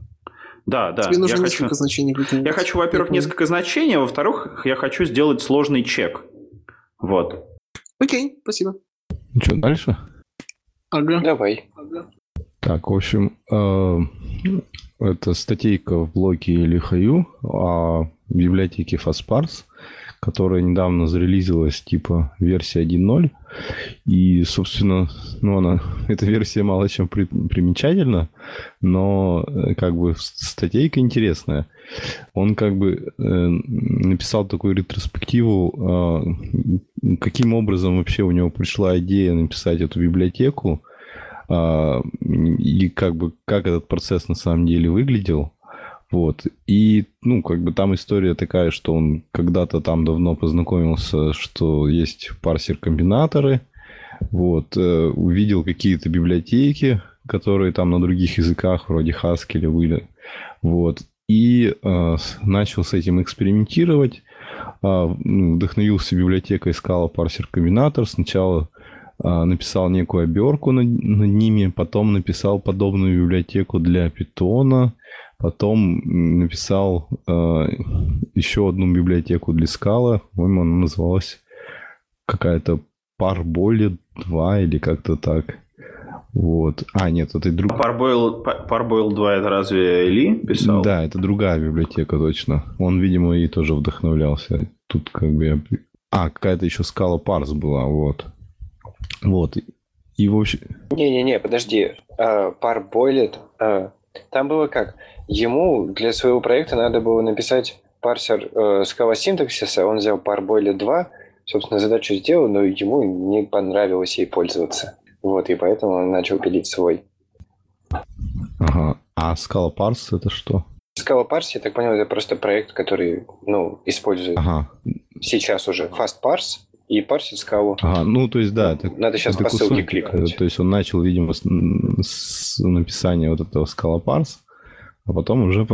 Да, да. Тебе нужно я несколько хочу, значений выкинуть. Я хочу, во-первых, несколько значений, а во-вторых, я хочу сделать сложный чек. Вот. Окей, спасибо. Ну что, дальше? Ага. Давай. Так, в общем, э, это статейка в блоге Лихаю о библиотеке FastParse, которая недавно зарелизилась типа версия 1.0. И, собственно, ну, она, эта версия мало чем при, примечательна, но э, как бы статейка интересная. Он как бы э, написал такую ретроспективу, э, каким образом вообще у него пришла идея написать эту библиотеку, э, и как бы как этот процесс на самом деле выглядел. Вот. И, ну, как бы там история такая, что он когда-то там давно познакомился, что есть парсер-комбинаторы, вот, э, увидел какие-то библиотеки, которые там на других языках, вроде Haskell были, вот, и э, начал с этим экспериментировать, э, вдохновился библиотекой Scala Parser Combinator, сначала э, написал некую оберку над, над ними, потом написал подобную библиотеку для Python, потом написал э, еще одну библиотеку для Scala, по-моему, она называлась какая-то Parboiled 2 или как-то так. Вот. А, нет, это друг... Parboil, Parboil 2 это разве Ли писал? Да, это другая библиотека, точно. Он, видимо, и тоже вдохновлялся. Тут как бы я... А, какая-то еще скала Парс была, вот. Вот. И в общем... Не-не-не, подожди. Uh, Parboiled... Uh, там было как? Ему для своего проекта надо было написать парсер uh, скала синтаксиса, он взял Parboiled 2, собственно, задачу сделал, но ему не понравилось ей пользоваться. Вот, и поэтому он начал пилить свой. Ага. А Scala Parse это что? Scala Parse, я так понял, это просто проект, который, ну, использует ага. сейчас уже Fast Parse и парсит скалу. Ага, ну, то есть, да. Это, Надо сейчас это по ссылке кликнуть. То есть, он начал, видимо, с, с написания вот этого Scala Parse, а потом уже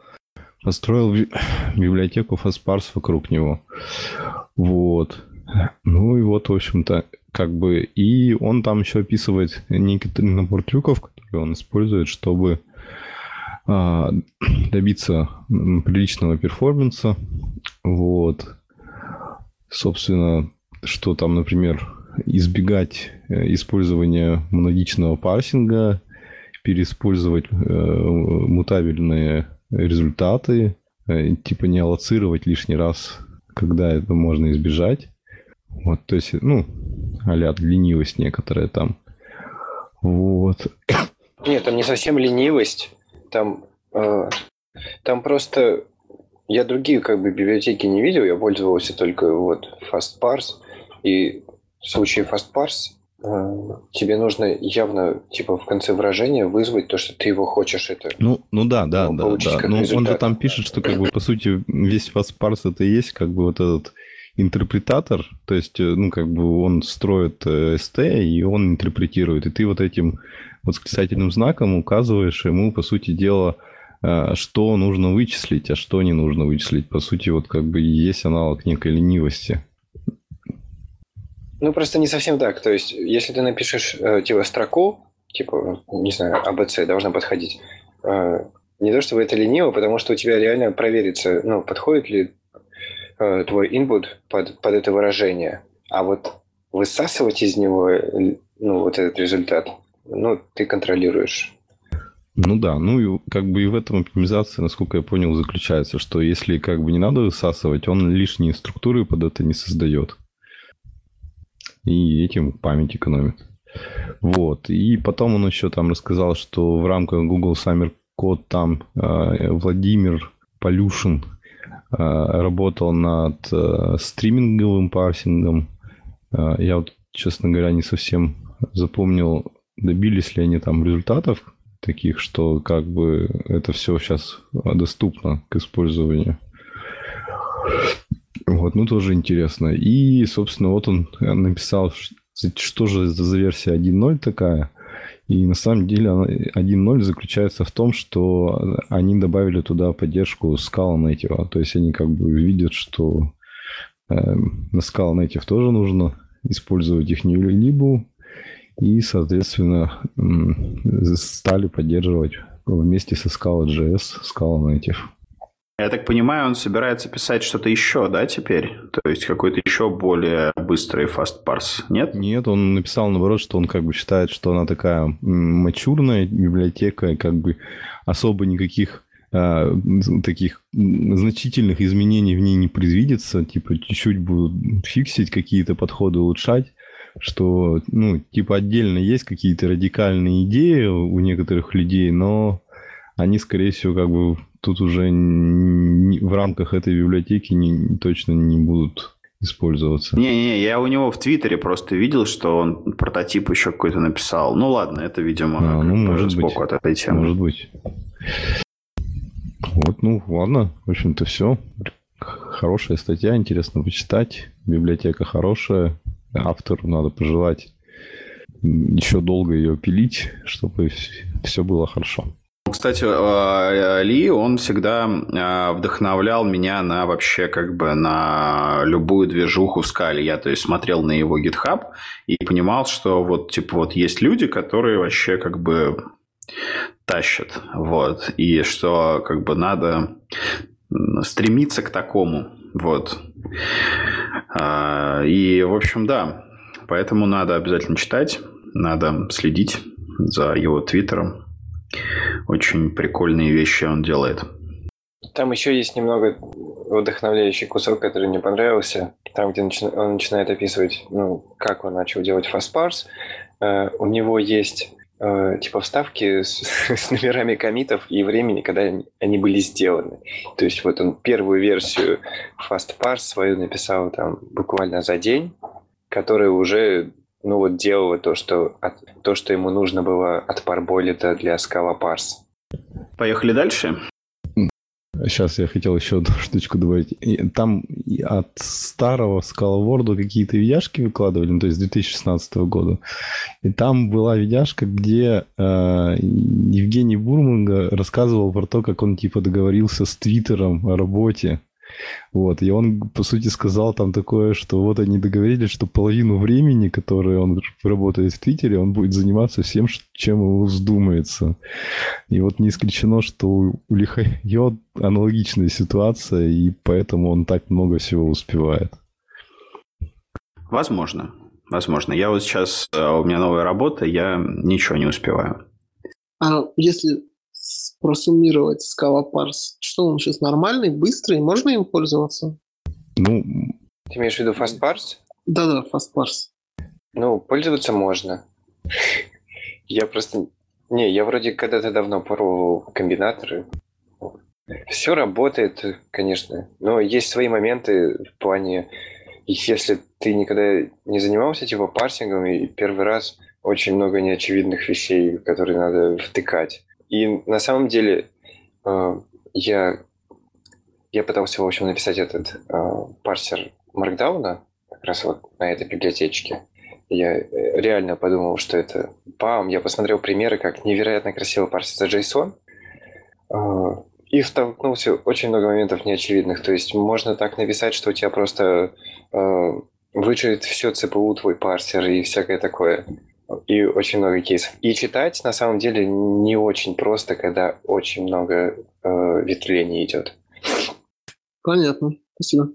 <coughs> построил <coughs> библиотеку FastParse вокруг него. Вот. Ну и вот, в общем-то, как бы, и он там еще описывает некоторый набор трюков, которые он использует, чтобы а, <coughs> добиться приличного перформанса. Вот. Собственно, что там, например, избегать э, использования монадичного парсинга, переиспользовать э, мутабельные результаты, э, типа не аллоцировать лишний раз, когда это можно избежать. Вот, то есть, ну, а ленивость некоторая там. Вот. <coughs> Нет, там не совсем ленивость. Там, э, там просто я другие как бы библиотеки не видел, я пользовался только вот FastParse. И в случае FastParse тебе нужно явно типа в конце выражения вызвать то, что ты его хочешь. Это, ну, ну да, да, ну, да. да. Ну, он же там пишет, что как бы по сути весь FastParse это и есть как бы вот этот интерпретатор, то есть, э, ну, как бы он строит э, и он интерпретирует. И ты вот этим восклицательным знаком указываешь ему, по сути дела, э, что нужно вычислить, а что не нужно вычислить. По сути, вот как бы есть аналог некой ленивости. Ну, просто не совсем так. То есть, если ты напишешь, типа, строку, типа, не знаю, ABC должна подходить. Э, не то чтобы это лениво, потому что у тебя реально проверится, ну, подходит ли э, твой input под, под это выражение. А вот высасывать из него, ну, вот этот результат, ну, ты контролируешь. Ну да, ну и как бы и в этом оптимизация, насколько я понял, заключается, что если как бы не надо высасывать, он лишние структуры под это не создает. И этим память экономит. Вот. И потом он еще там рассказал, что в рамках Google Summer Code там э, Владимир Полюшин э, работал над э, стриминговым парсингом. Э, я вот, честно говоря, не совсем запомнил, добились ли они там результатов таких, что как бы это все сейчас доступно к использованию. Вот, ну тоже интересно. И, собственно, вот он написал, что же за версия 1.0 такая. И на самом деле 1.0 заключается в том, что они добавили туда поддержку Scala Native. То есть они как бы видят, что э, на Scala Native тоже нужно использовать их либо и, соответственно, стали поддерживать вместе со Scala.js Scala Native. Я так понимаю, он собирается писать что-то еще, да, теперь? То есть какой-то еще более быстрый fast parse, нет? Нет, он написал наоборот, что он как бы считает, что она такая мачурная библиотека, и как бы особо никаких э, таких значительных изменений в ней не предвидится, типа чуть-чуть будут фиксить какие-то подходы, улучшать, что, ну, типа отдельно есть какие-то радикальные идеи у некоторых людей, но они, скорее всего, как бы тут уже в рамках этой библиотеки не, точно не будут использоваться. Не-не, я у него в Твиттере просто видел, что он прототип еще какой-то написал. Ну ладно, это, видимо, а, ну, может сбоку быть. от этой темы. Может быть. Вот, ну ладно, в общем-то все. Хорошая статья, интересно почитать. Библиотека хорошая. Автору надо пожелать еще долго ее пилить, чтобы все было хорошо. Кстати, э, Ли, он всегда э, вдохновлял меня на вообще как бы на любую движуху в скале. Я, то есть, смотрел на его GitHub и понимал, что вот, типа, вот есть люди, которые вообще как бы тащат, вот, и что как бы надо стремиться к такому, вот. А, и, в общем, да, поэтому надо обязательно читать, надо следить за его твиттером, очень прикольные вещи он делает. Там еще есть немного вдохновляющий кусок, который мне понравился. Там, где он начинает описывать, ну, как он начал делать FastParse. Uh, у него есть uh, типа вставки с, <laughs> с номерами комитов и времени, когда они были сделаны. То есть вот он первую версию FastParse свою написал там буквально за день, которая уже ну вот делала то, что, то, что ему нужно было от парболита для скала парс. Поехали дальше. Сейчас я хотел еще одну <laughs> штучку добавить. Там от старого скаловорда какие-то видяшки выкладывали, ну, то есть с 2016 года. И там была видяшка, где э, Евгений Бурманга рассказывал про то, как он типа договорился с Твиттером о работе. Вот, и он, по сути, сказал там такое, что вот они договорились, что половину времени, которое он работает в Твиттере, он будет заниматься всем, чем ему вздумается. И вот не исключено, что у Лихайо аналогичная ситуация, и поэтому он так много всего успевает. Возможно. Возможно. Я вот сейчас, э, у меня новая работа, я ничего не успеваю. А если просуммировать Scala Parse. Что он сейчас нормальный, быстрый, можно им пользоваться? Ну, ты имеешь в виду Fast Parse? Да-да, Fast Parse. Ну, пользоваться можно. Я просто... Не, я вроде когда-то давно пробовал комбинаторы. Все работает, конечно, но есть свои моменты в плане, если ты никогда не занимался типа парсингом и первый раз очень много неочевидных вещей, которые надо втыкать. И на самом деле э, я, я пытался, в общем, написать этот э, парсер Markdown как раз вот на этой библиотечке. Я э, реально подумал, что это бам. Я посмотрел примеры, как невероятно красиво парсится JSON. Э, и столкнулся очень много моментов неочевидных. То есть можно так написать, что у тебя просто э, выживет все ЦПУ, твой парсер и всякое такое. И очень много кейсов. И читать на самом деле не очень просто, когда очень много э, ветвлений идет. Понятно. Спасибо.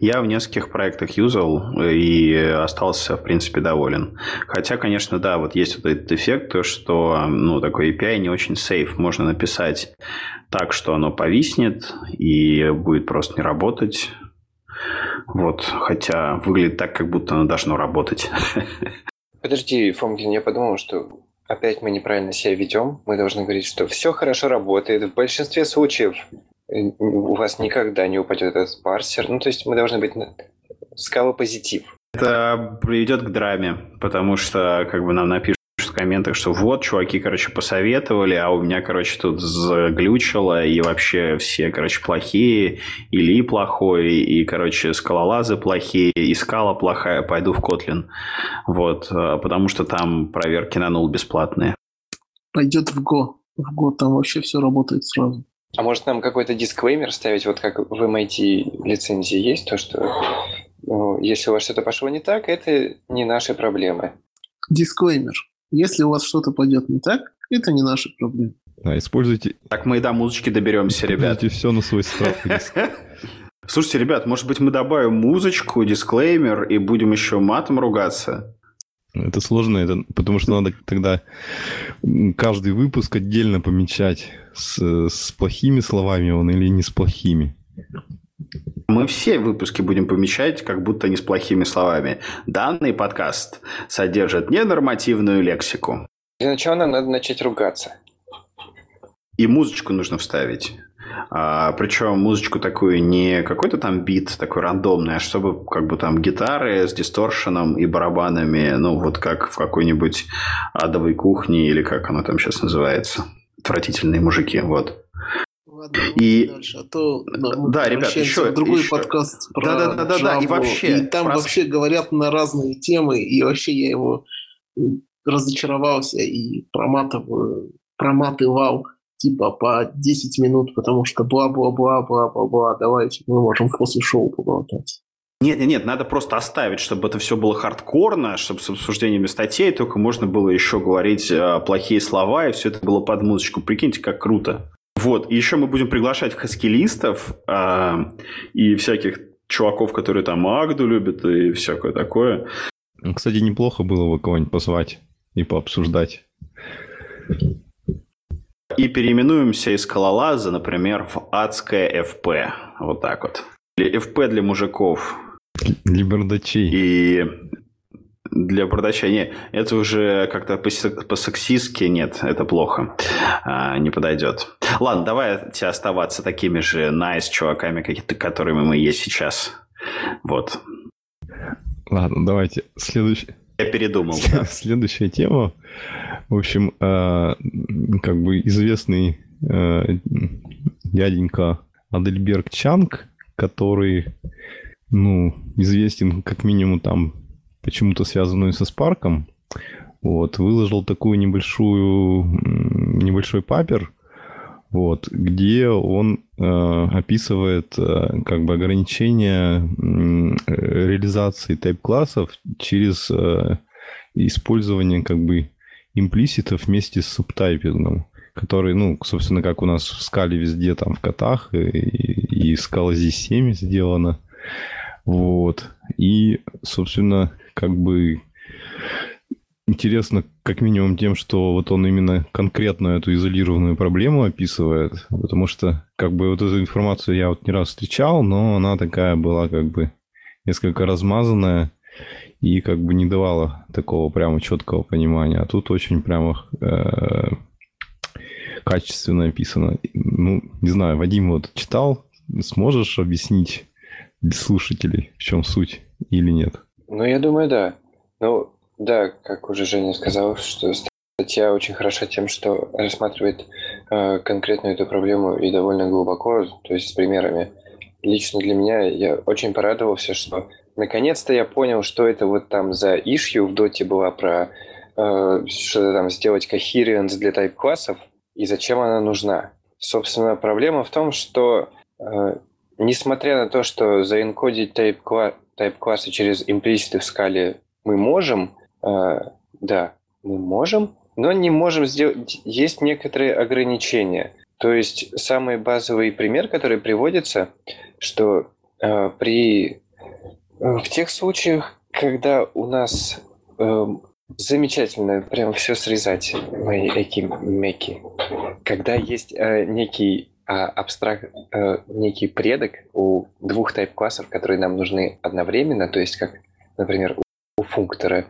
Я в нескольких проектах юзал и остался, в принципе, доволен. Хотя, конечно, да, вот есть вот этот эффект, то, что ну, такой API не очень сейф. Можно написать так, что оно повиснет и будет просто не работать. Вот, хотя выглядит так, как будто оно должно работать. <laughs> Подожди, Фомкин, я подумал, что опять мы неправильно себя ведем. Мы должны говорить, что все хорошо работает. В большинстве случаев у вас никогда не упадет этот парсер. Ну, то есть мы должны быть скала позитив. Это приведет к драме, потому что как бы нам напишут в комментах, что вот, чуваки, короче, посоветовали, а у меня, короче, тут заглючило, и вообще все, короче, плохие, или плохой, и, короче, скалолазы плохие, и скала плохая, пойду в Котлин. Вот, э, потому что там проверки на нул бесплатные. Пойдет в Го. В Го там вообще все работает сразу. А может нам какой-то дисклеймер ставить, вот как в MIT лицензии есть, то что ну, если у вас что-то пошло не так, это не наши проблемы. Дисклеймер. Если у вас что-то пойдет не так, это не наши проблемы. Да, используйте... Так мы и до музычки доберемся, ребят. Используйте все на свой страх <laughs> Слушайте, ребят, может быть, мы добавим музычку, дисклеймер и будем еще матом ругаться? Это сложно, это, потому что надо тогда каждый выпуск отдельно помечать, с, с плохими словами он или не с плохими. Мы все выпуски будем помечать, как будто не с плохими словами. Данный подкаст содержит ненормативную лексику. Для начала нам надо начать ругаться. И музычку нужно вставить. А, причем музычку такую не какой-то там бит такой рандомный, а чтобы как бы там гитары с дисторшеном и барабанами, ну вот как в какой-нибудь адовой кухне или как она там сейчас называется. Отвратительные мужики, вот. И дальше, а то да, да ребят, еще другой еще. подкаст про да, да, да, да, да, и вообще, и там про... вообще говорят на разные темы, и вообще я его разочаровался и проматываю, проматывал типа по 10 минут, потому что бла-бла-бла-бла-бла-бла, давайте мы можем после шоу поболтать. Нет, нет, нет, надо просто оставить, чтобы это все было хардкорно, чтобы с обсуждениями статей только можно было еще говорить э, плохие слова, и все это было под музычку. Прикиньте, как круто. Вот, и еще мы будем приглашать хаскилистов э, и всяких чуваков, которые там Агду любят и всякое такое. Кстати, неплохо было бы кого-нибудь позвать и пообсуждать. И переименуемся из скалолаза, например, в адское ФП. Вот так вот. Или ФП для мужиков. Для бардачей. И для бардача. Не, это уже как-то по-сексистски нет, это плохо. А, не подойдет. Ладно, давайте оставаться такими же nice чуваками, которыми мы есть сейчас. Вот. Ладно, давайте. Следующий. Я передумал. Да. <laughs> Следующая тема. В общем, э, как бы известный э, дяденька Адельберг Чанг, который, ну, известен как минимум там почему-то связанную со Спарком, вот, выложил такую небольшую, небольшой папер, вот, где он э, описывает э, как бы ограничения э, реализации тайп-классов через э, использование как бы имплиситов вместе с субтайпингом, который, ну, собственно, как у нас в скале везде, там, в котах, и, и скала здесь 7 сделана. Вот. И, собственно, как бы интересно как минимум тем, что вот он именно конкретно эту изолированную проблему описывает, потому что как бы вот эту информацию я вот не раз встречал, но она такая была как бы несколько размазанная и как бы не давала такого прямо четкого понимания. А тут очень прямо э, качественно описано. Ну, не знаю, Вадим вот читал, сможешь объяснить для слушателей, в чем суть или нет? Ну, я думаю, да. Ну, да, как уже Женя сказал, что статья очень хороша тем, что рассматривает э, конкретную эту проблему и довольно глубоко, то есть с примерами. Лично для меня я очень порадовался, что наконец-то я понял, что это вот там за ишью в доте была про э, что там сделать coherence для тайп-классов и зачем она нужна. Собственно, проблема в том, что э, несмотря на то, что заинкодить тайп тайп-классы через имплиситы в скале мы можем, э, да, мы можем, но не можем сделать... Есть некоторые ограничения. То есть самый базовый пример, который приводится, что э, при э, в тех случаях, когда у нас э, замечательно прям все срезать, мои эки меки, когда есть э, некий абстракт, э, некий предок у двух тайп-классов, которые нам нужны одновременно, то есть как, например, у, у функтора,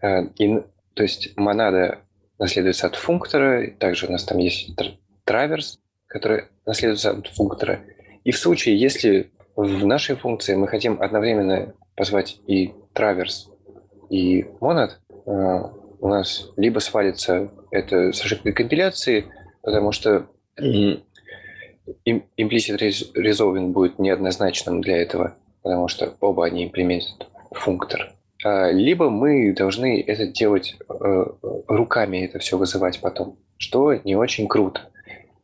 э, и, то есть монада наследуется от функтора, также у нас там есть траверс, который наследуется от функтора. И в случае, если в нашей функции мы хотим одновременно позвать и траверс, и монад, э, у нас либо свалится это с ошибкой компиляции, потому что implicit resolving будет неоднозначным для этого, потому что оба они имплементируют функтор. А, либо мы должны это делать э, руками, это все вызывать потом, что не очень круто.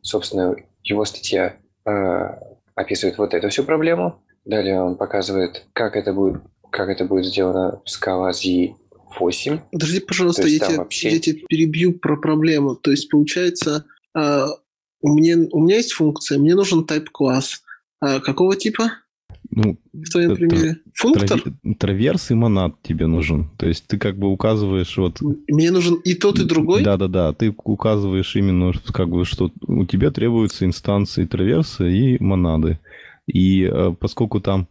Собственно, его статья э, описывает вот эту всю проблему. Далее он показывает, как это будет, как это будет сделано в Scala Z 8. Подожди, пожалуйста, я тебя, вообще... я тебя перебью про проблему. То есть, получается, у меня, у меня есть функция, мне нужен type класс. А какого типа? Ну, в твоем примере? Функтор? Траверс и монад тебе нужен. То есть ты как бы указываешь вот... Мне нужен и тот, и другой? Да-да-да. Ты указываешь именно, как бы, что у тебя требуются инстанции траверса и монады. И э, поскольку там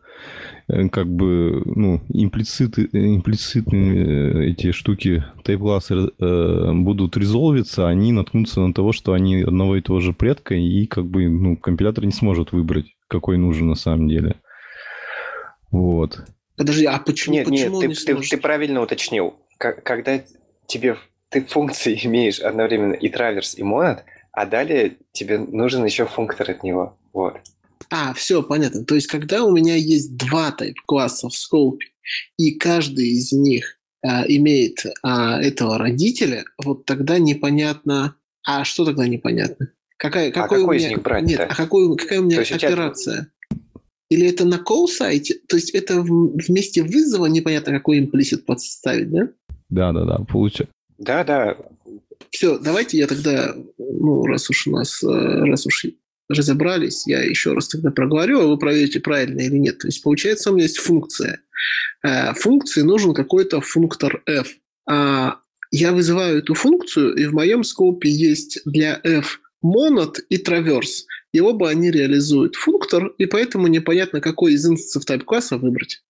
как бы, ну, имплициты, имплицитные э, эти штуки тайп-классы э, будут резолвиться, они наткнутся на того, что они одного и того же предка, и как бы, ну, компилятор не сможет выбрать, какой нужен на самом деле. Вот. Подожди, а почему, нет, почему нет, ты, ты, ты правильно уточнил. Когда тебе ты функции <laughs> имеешь одновременно и траверс, и монад, а далее тебе нужен еще функтор от него. Вот. А, все, понятно. То есть, когда у меня есть два тайп-класса в скопе, и каждый из них а, имеет а, этого родителя, вот тогда непонятно... А что тогда непонятно? Какая, а какой у меня... из них брать Нет, а какой, какая у меня операция? Или это на call-сайте? То есть это вместе вызова непонятно, какой имплисит подставить, да? Да, да, да, получается. Да, да. Все, давайте я тогда, ну, раз уж у нас, э, раз уж разобрались, я еще раз тогда проговорю, а вы проверите, правильно или нет. То есть, получается, у меня есть функция. Э, функции нужен какой-то функтор f. А я вызываю эту функцию, и в моем скопе есть для f монод и траверс. И оба они реализуют функтор, и поэтому непонятно, какой из инстансов тайп-класса выбрать.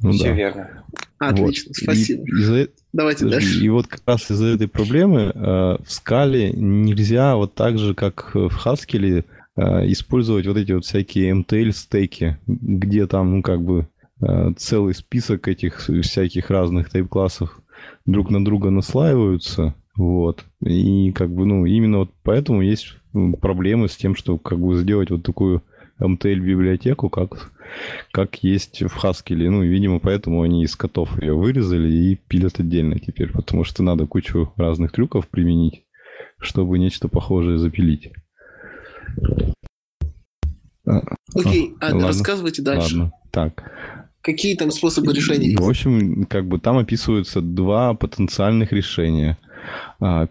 Ну, Все да. верно. Отлично, вот. спасибо. И, из Давайте Подожди, дальше. И вот как раз из-за этой проблемы э, в скале нельзя вот так же, как в Haskell, э, использовать вот эти вот всякие MTL-стеки, где там, ну, как бы э, целый список этих всяких разных тайп-классов друг на друга наслаиваются, вот. И как бы, ну, именно вот поэтому есть проблемы с тем, что как бы сделать вот такую MTL-библиотеку, как, как есть в Haskell. Ну, видимо, поэтому они из котов ее вырезали и пилят отдельно теперь, потому что надо кучу разных трюков применить, чтобы нечто похожее запилить. А, Окей, а, а, рассказывайте дальше. Ладно, так. Какие там способы решения есть? В общем, как бы там описываются два потенциальных решения –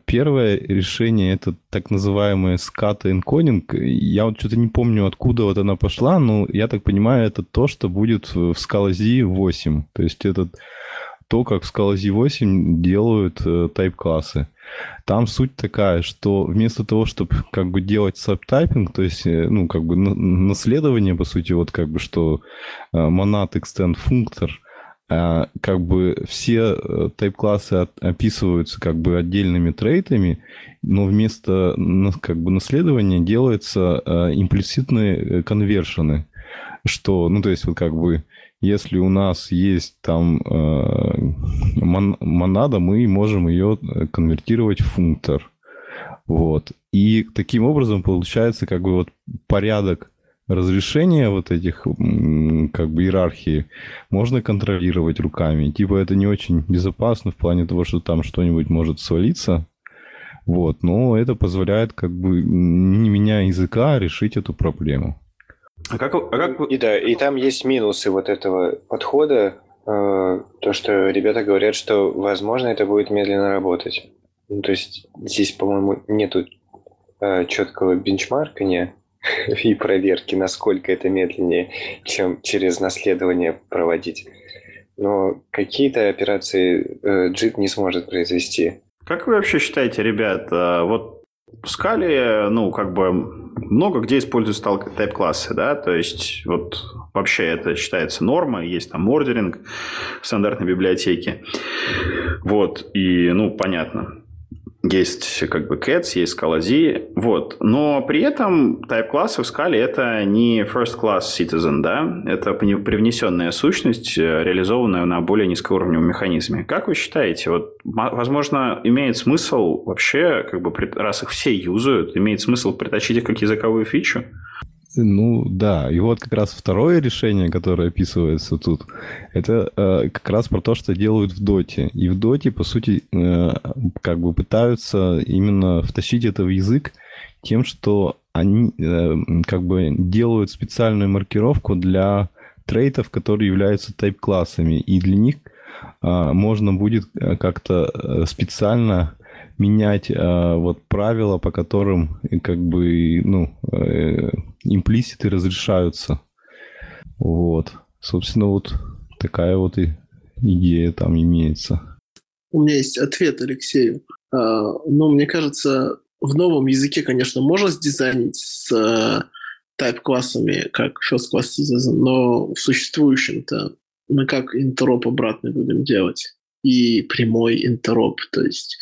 первое решение это так называемая ската энкодинг. Я вот что-то не помню, откуда вот она пошла, но я так понимаю, это то, что будет в Scala Z 8. То есть это то, как в Scala Z 8 делают э, тайп-классы. Там суть такая, что вместо того, чтобы как бы делать сабтайпинг, то есть, э, ну, как бы наследование, по сути, вот как бы, что э, monad extend функтор – а, как бы все э, тайп-классы описываются как бы отдельными трейтами, но вместо как бы наследования делаются э, имплицитные э, конвершены, что, ну, то есть вот как бы если у нас есть там монада, мы можем ее конвертировать в функтор. Вот. И таким образом получается как бы вот порядок разрешение вот этих как бы иерархии можно контролировать руками. Типа это не очень безопасно в плане того, что там что-нибудь может свалиться. Вот, но это позволяет как бы не меняя языка решить эту проблему. А как, а как... И да, и там есть минусы вот этого подхода, э, то, что ребята говорят, что, возможно, это будет медленно работать. Ну, то есть здесь, по-моему, нету э, четкого бенчмаркания <laughs> и проверки, насколько это медленнее, чем через наследование проводить. Но какие-то операции э, JIT не сможет произвести. Как вы вообще считаете, ребят, э, вот в скале, ну, как бы много где используются тайп-классы, да, то есть вот вообще это считается нормой, есть там ордеринг в стандартной библиотеке, вот, и, ну, понятно. Есть как бы Cats, есть Scala Z, вот. Но при этом type-классы в Scala это не first-class citizen, да? Это привнесенная сущность, э, реализованная на более низкоуровневом механизме. Как вы считаете, вот, возможно, имеет смысл вообще, как бы, раз их все юзают, имеет смысл притащить их как языковую фичу? Ну да, и вот как раз второе решение, которое описывается тут, это э, как раз про то, что делают в доте. И в доте, по сути, э, как бы пытаются именно втащить это в язык тем, что они э, как бы делают специальную маркировку для трейтов, которые являются тайп-классами. И для них э, можно будет э, как-то э, специально менять э, вот правила, по которым как бы, ну, э, имплиситы разрешаются. Вот. Собственно, вот такая вот и идея там имеется. У меня есть ответ Алексею. А, но мне кажется, в новом языке, конечно, можно сдизайнить с type-классами, как first class citizen, но в существующем-то мы как интероп обратный будем делать и прямой интероп. То есть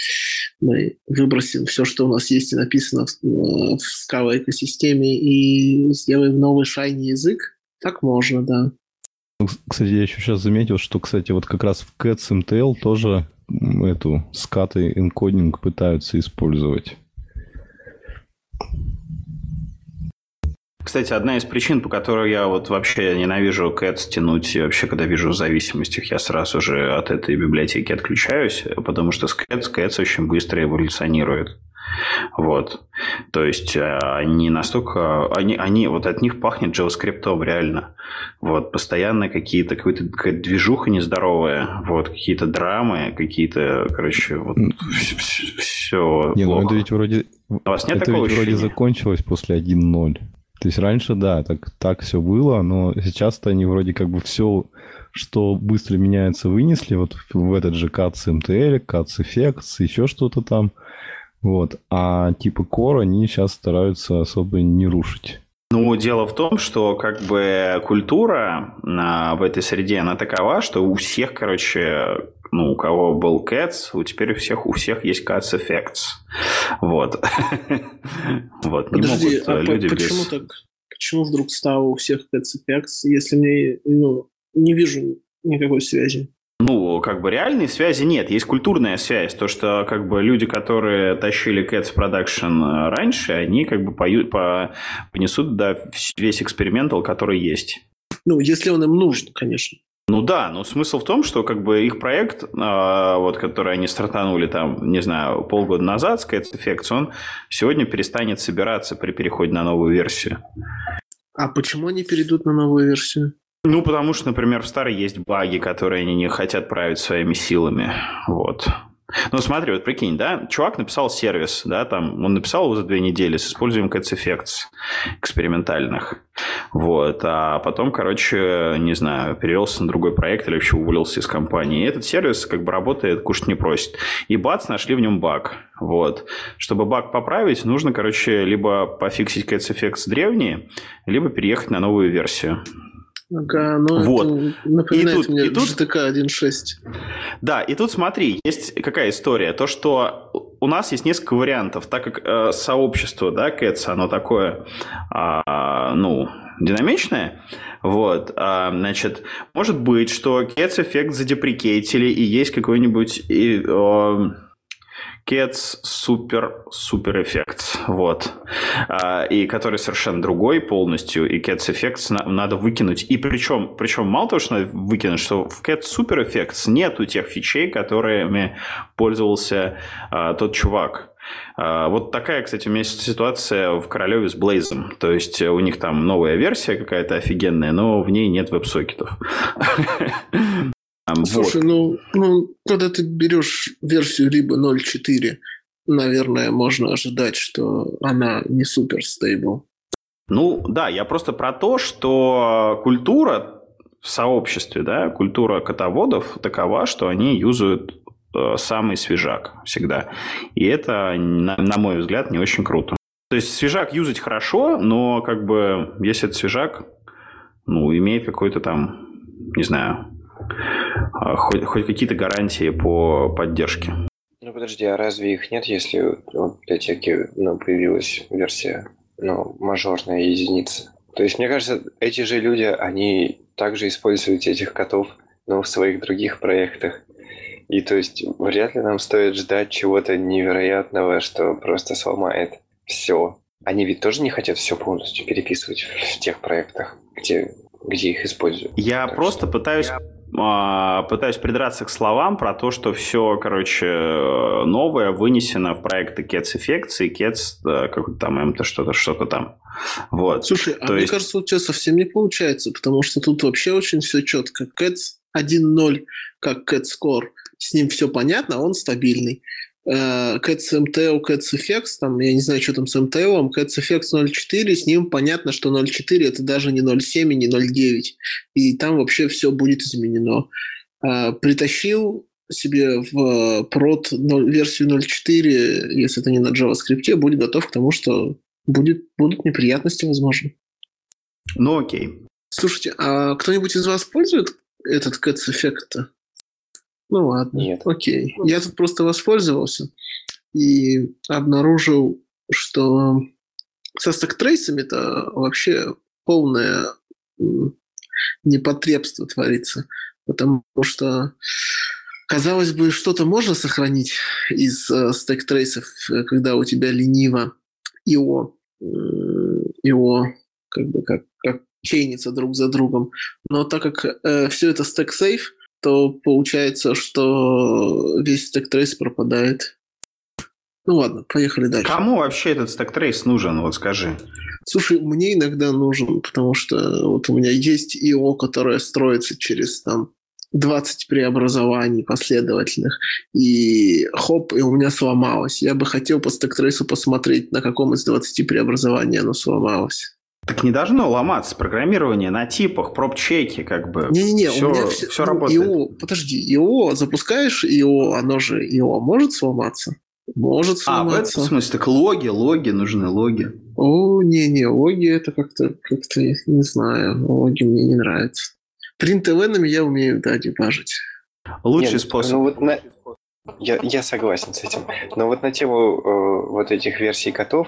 мы выбросим все, что у нас есть и написано в, в Scala экосистеме и сделаем новый шайный язык. Так можно, да. Ну, кстати, я еще сейчас заметил, что, кстати, вот как раз в Cats MTL тоже эту скаты энкодинг пытаются использовать. Кстати, одна из причин, по которой я вот вообще ненавижу Cats тянуть, и вообще, когда вижу в зависимостях, я сразу же от этой библиотеки отключаюсь, потому что с Cats, Cats очень быстро эволюционирует. Вот. То есть э, они настолько... Они, они, вот от них пахнет JavaScript реально. Вот. Постоянно какие-то, какая-то, какая-то движуха нездоровая. Вот. Какие-то драмы, какие-то, короче, вот все, все Не, ну это ведь вроде... У вас нет это такого ведь вроде закончилось после 1.0. То есть раньше, да, так, так все было, но сейчас-то они вроде как бы все, что быстро меняется, вынесли вот в этот же CATS MTL, CATS Effects, еще что-то там. Вот. А типа Core они сейчас стараются особо не рушить. Ну, дело в том, что как бы культура а, в этой среде, она такова, что у всех, короче, ну, у кого был Cats, у теперь у всех, у всех есть Cats Effects. Вот. <laughs> вот, не могут а люди почему без... так? Почему вдруг стало у всех Cats Effects, если мне, ну, не вижу никакой связи? Ну, как бы реальной связи нет, есть культурная связь. То, что как бы люди, которые тащили Cats Production раньше, они как бы поют, по, понесут да, весь экспериментал, который есть. Ну, если он им нужен, конечно. Ну да, но смысл в том, что как бы их проект, э, вот, который они стартанули там, не знаю, полгода назад, Sketch Effects, он сегодня перестанет собираться при переходе на новую версию. А почему они перейдут на новую версию? Ну, потому что, например, в старой есть баги, которые они не хотят править своими силами. Вот. Ну, смотри, вот прикинь, да, чувак написал сервис, да, там, он написал его за две недели с использованием Cats Effects экспериментальных, вот, а потом, короче, не знаю, перевелся на другой проект или вообще уволился из компании, и этот сервис как бы работает, кушать не просит, и бац, нашли в нем баг, вот. Чтобы баг поправить, нужно, короче, либо пофиксить Cats Effects древние, либо переехать на новую версию. Ага, ну вот. это напоминает и тут, мне и тут... GTK 1.6. Да, и тут смотри, есть какая история. То, что у нас есть несколько вариантов, так как э, сообщество, да, Cats, оно такое, э, ну, динамичное, вот, а, значит, может быть, что Cats эффект задеприкейтили и есть какой-нибудь... И, э, Cats Super Super Effects, вот, а, и который совершенно другой полностью, и Cats Effects надо выкинуть, и причем, причем мало того, что надо выкинуть, что в Cats Super Effects нету тех фичей, которыми пользовался а, тот чувак, А, вот такая, кстати, у меня ситуация в Королеве с Блейзом. То есть у них там новая версия какая-то офигенная, но в ней нет веб-сокетов. <laughs> Слушай, ну, ну, когда ты берешь версию либо 0.4, наверное, можно ожидать, что она не супер стейбл. Ну, да, я просто про то, что культура в сообществе, да, культура котоводов такова, что они юзают э, самый свежак всегда. И это, на, на мой взгляд, не очень круто. То есть свежак юзать хорошо, но как бы если это свежак, ну, имеет какой-то там, не знаю, хоть, хоть какие-то гарантии по поддержке. Ну подожди, а разве их нет, если в библиотеке ну, появилась версия, ну, мажорная единица? То есть, мне кажется, эти же люди, они также используют этих котов, но в своих других проектах. И то есть, вряд ли нам стоит ждать чего-то невероятного, что просто сломает все. Они ведь тоже не хотят все полностью переписывать в тех проектах, где, где их используют. Я так просто что... пытаюсь а, пытаюсь придраться к словам про то, что все, короче, новое вынесено в проекты Cats Effects и Cats э, какой-то там МТ что-то, что-то там. Вот. Слушай, а то а есть... мне кажется, у тебя совсем не получается, потому что тут вообще очень все четко. Cats 1.0, как Cats Core, с ним все понятно, он стабильный. Cats MTL, Cats Effects, там, я не знаю, что там с MTL, Cats Effects 0.4, с ним понятно, что 0.4 это даже не 0.7 и не 0.9, и там вообще все будет изменено. Э, притащил себе в прод 0, версию 0.4, если это не на JavaScript, будет готов к тому, что будет, будут неприятности, возможно. Ну окей. Слушайте, а кто-нибудь из вас пользует этот Cats Effect? Ну ладно, Нет. окей. Я тут просто воспользовался и обнаружил, что со стек-трейсами это вообще полное непотребство творится. Потому что, казалось бы, что-то можно сохранить из э, stack trace ов, э, когда у тебя лениво IO, IO как бы как, как chain ится друг за другом. Но так как э, все это stack safe, то получается, что весь stack trace пропадает. Ну ладно, поехали дальше. Кому вообще этот stack trace нужен, вот скажи? Слушай, мне иногда нужен, потому что вот у меня есть ИО, которое строится через там 20 преобразований последовательных, и хоп, и у меня сломалось. Я бы хотел по стек-трейсу посмотреть, на каком из 20 преобразований оно сломалось. Так не должно ломаться программирование на типах, проб-чеки, как бы. Не-не-не, все, у меня все, все ну, работает. ИО, подожди, ИО, запускаешь ИО, оно же ИО может сломаться? Может сломаться. А, в этом смысле, так логи, логи, нужны логи. О, не-не, логи это как-то, как-то, не знаю, логи мне не нравятся. Принт эвенами я умею, да, дебажить. Лучший Нет, способ. Ну, вот на... я, я согласен с этим. Но вот на тему э, вот этих версий котов,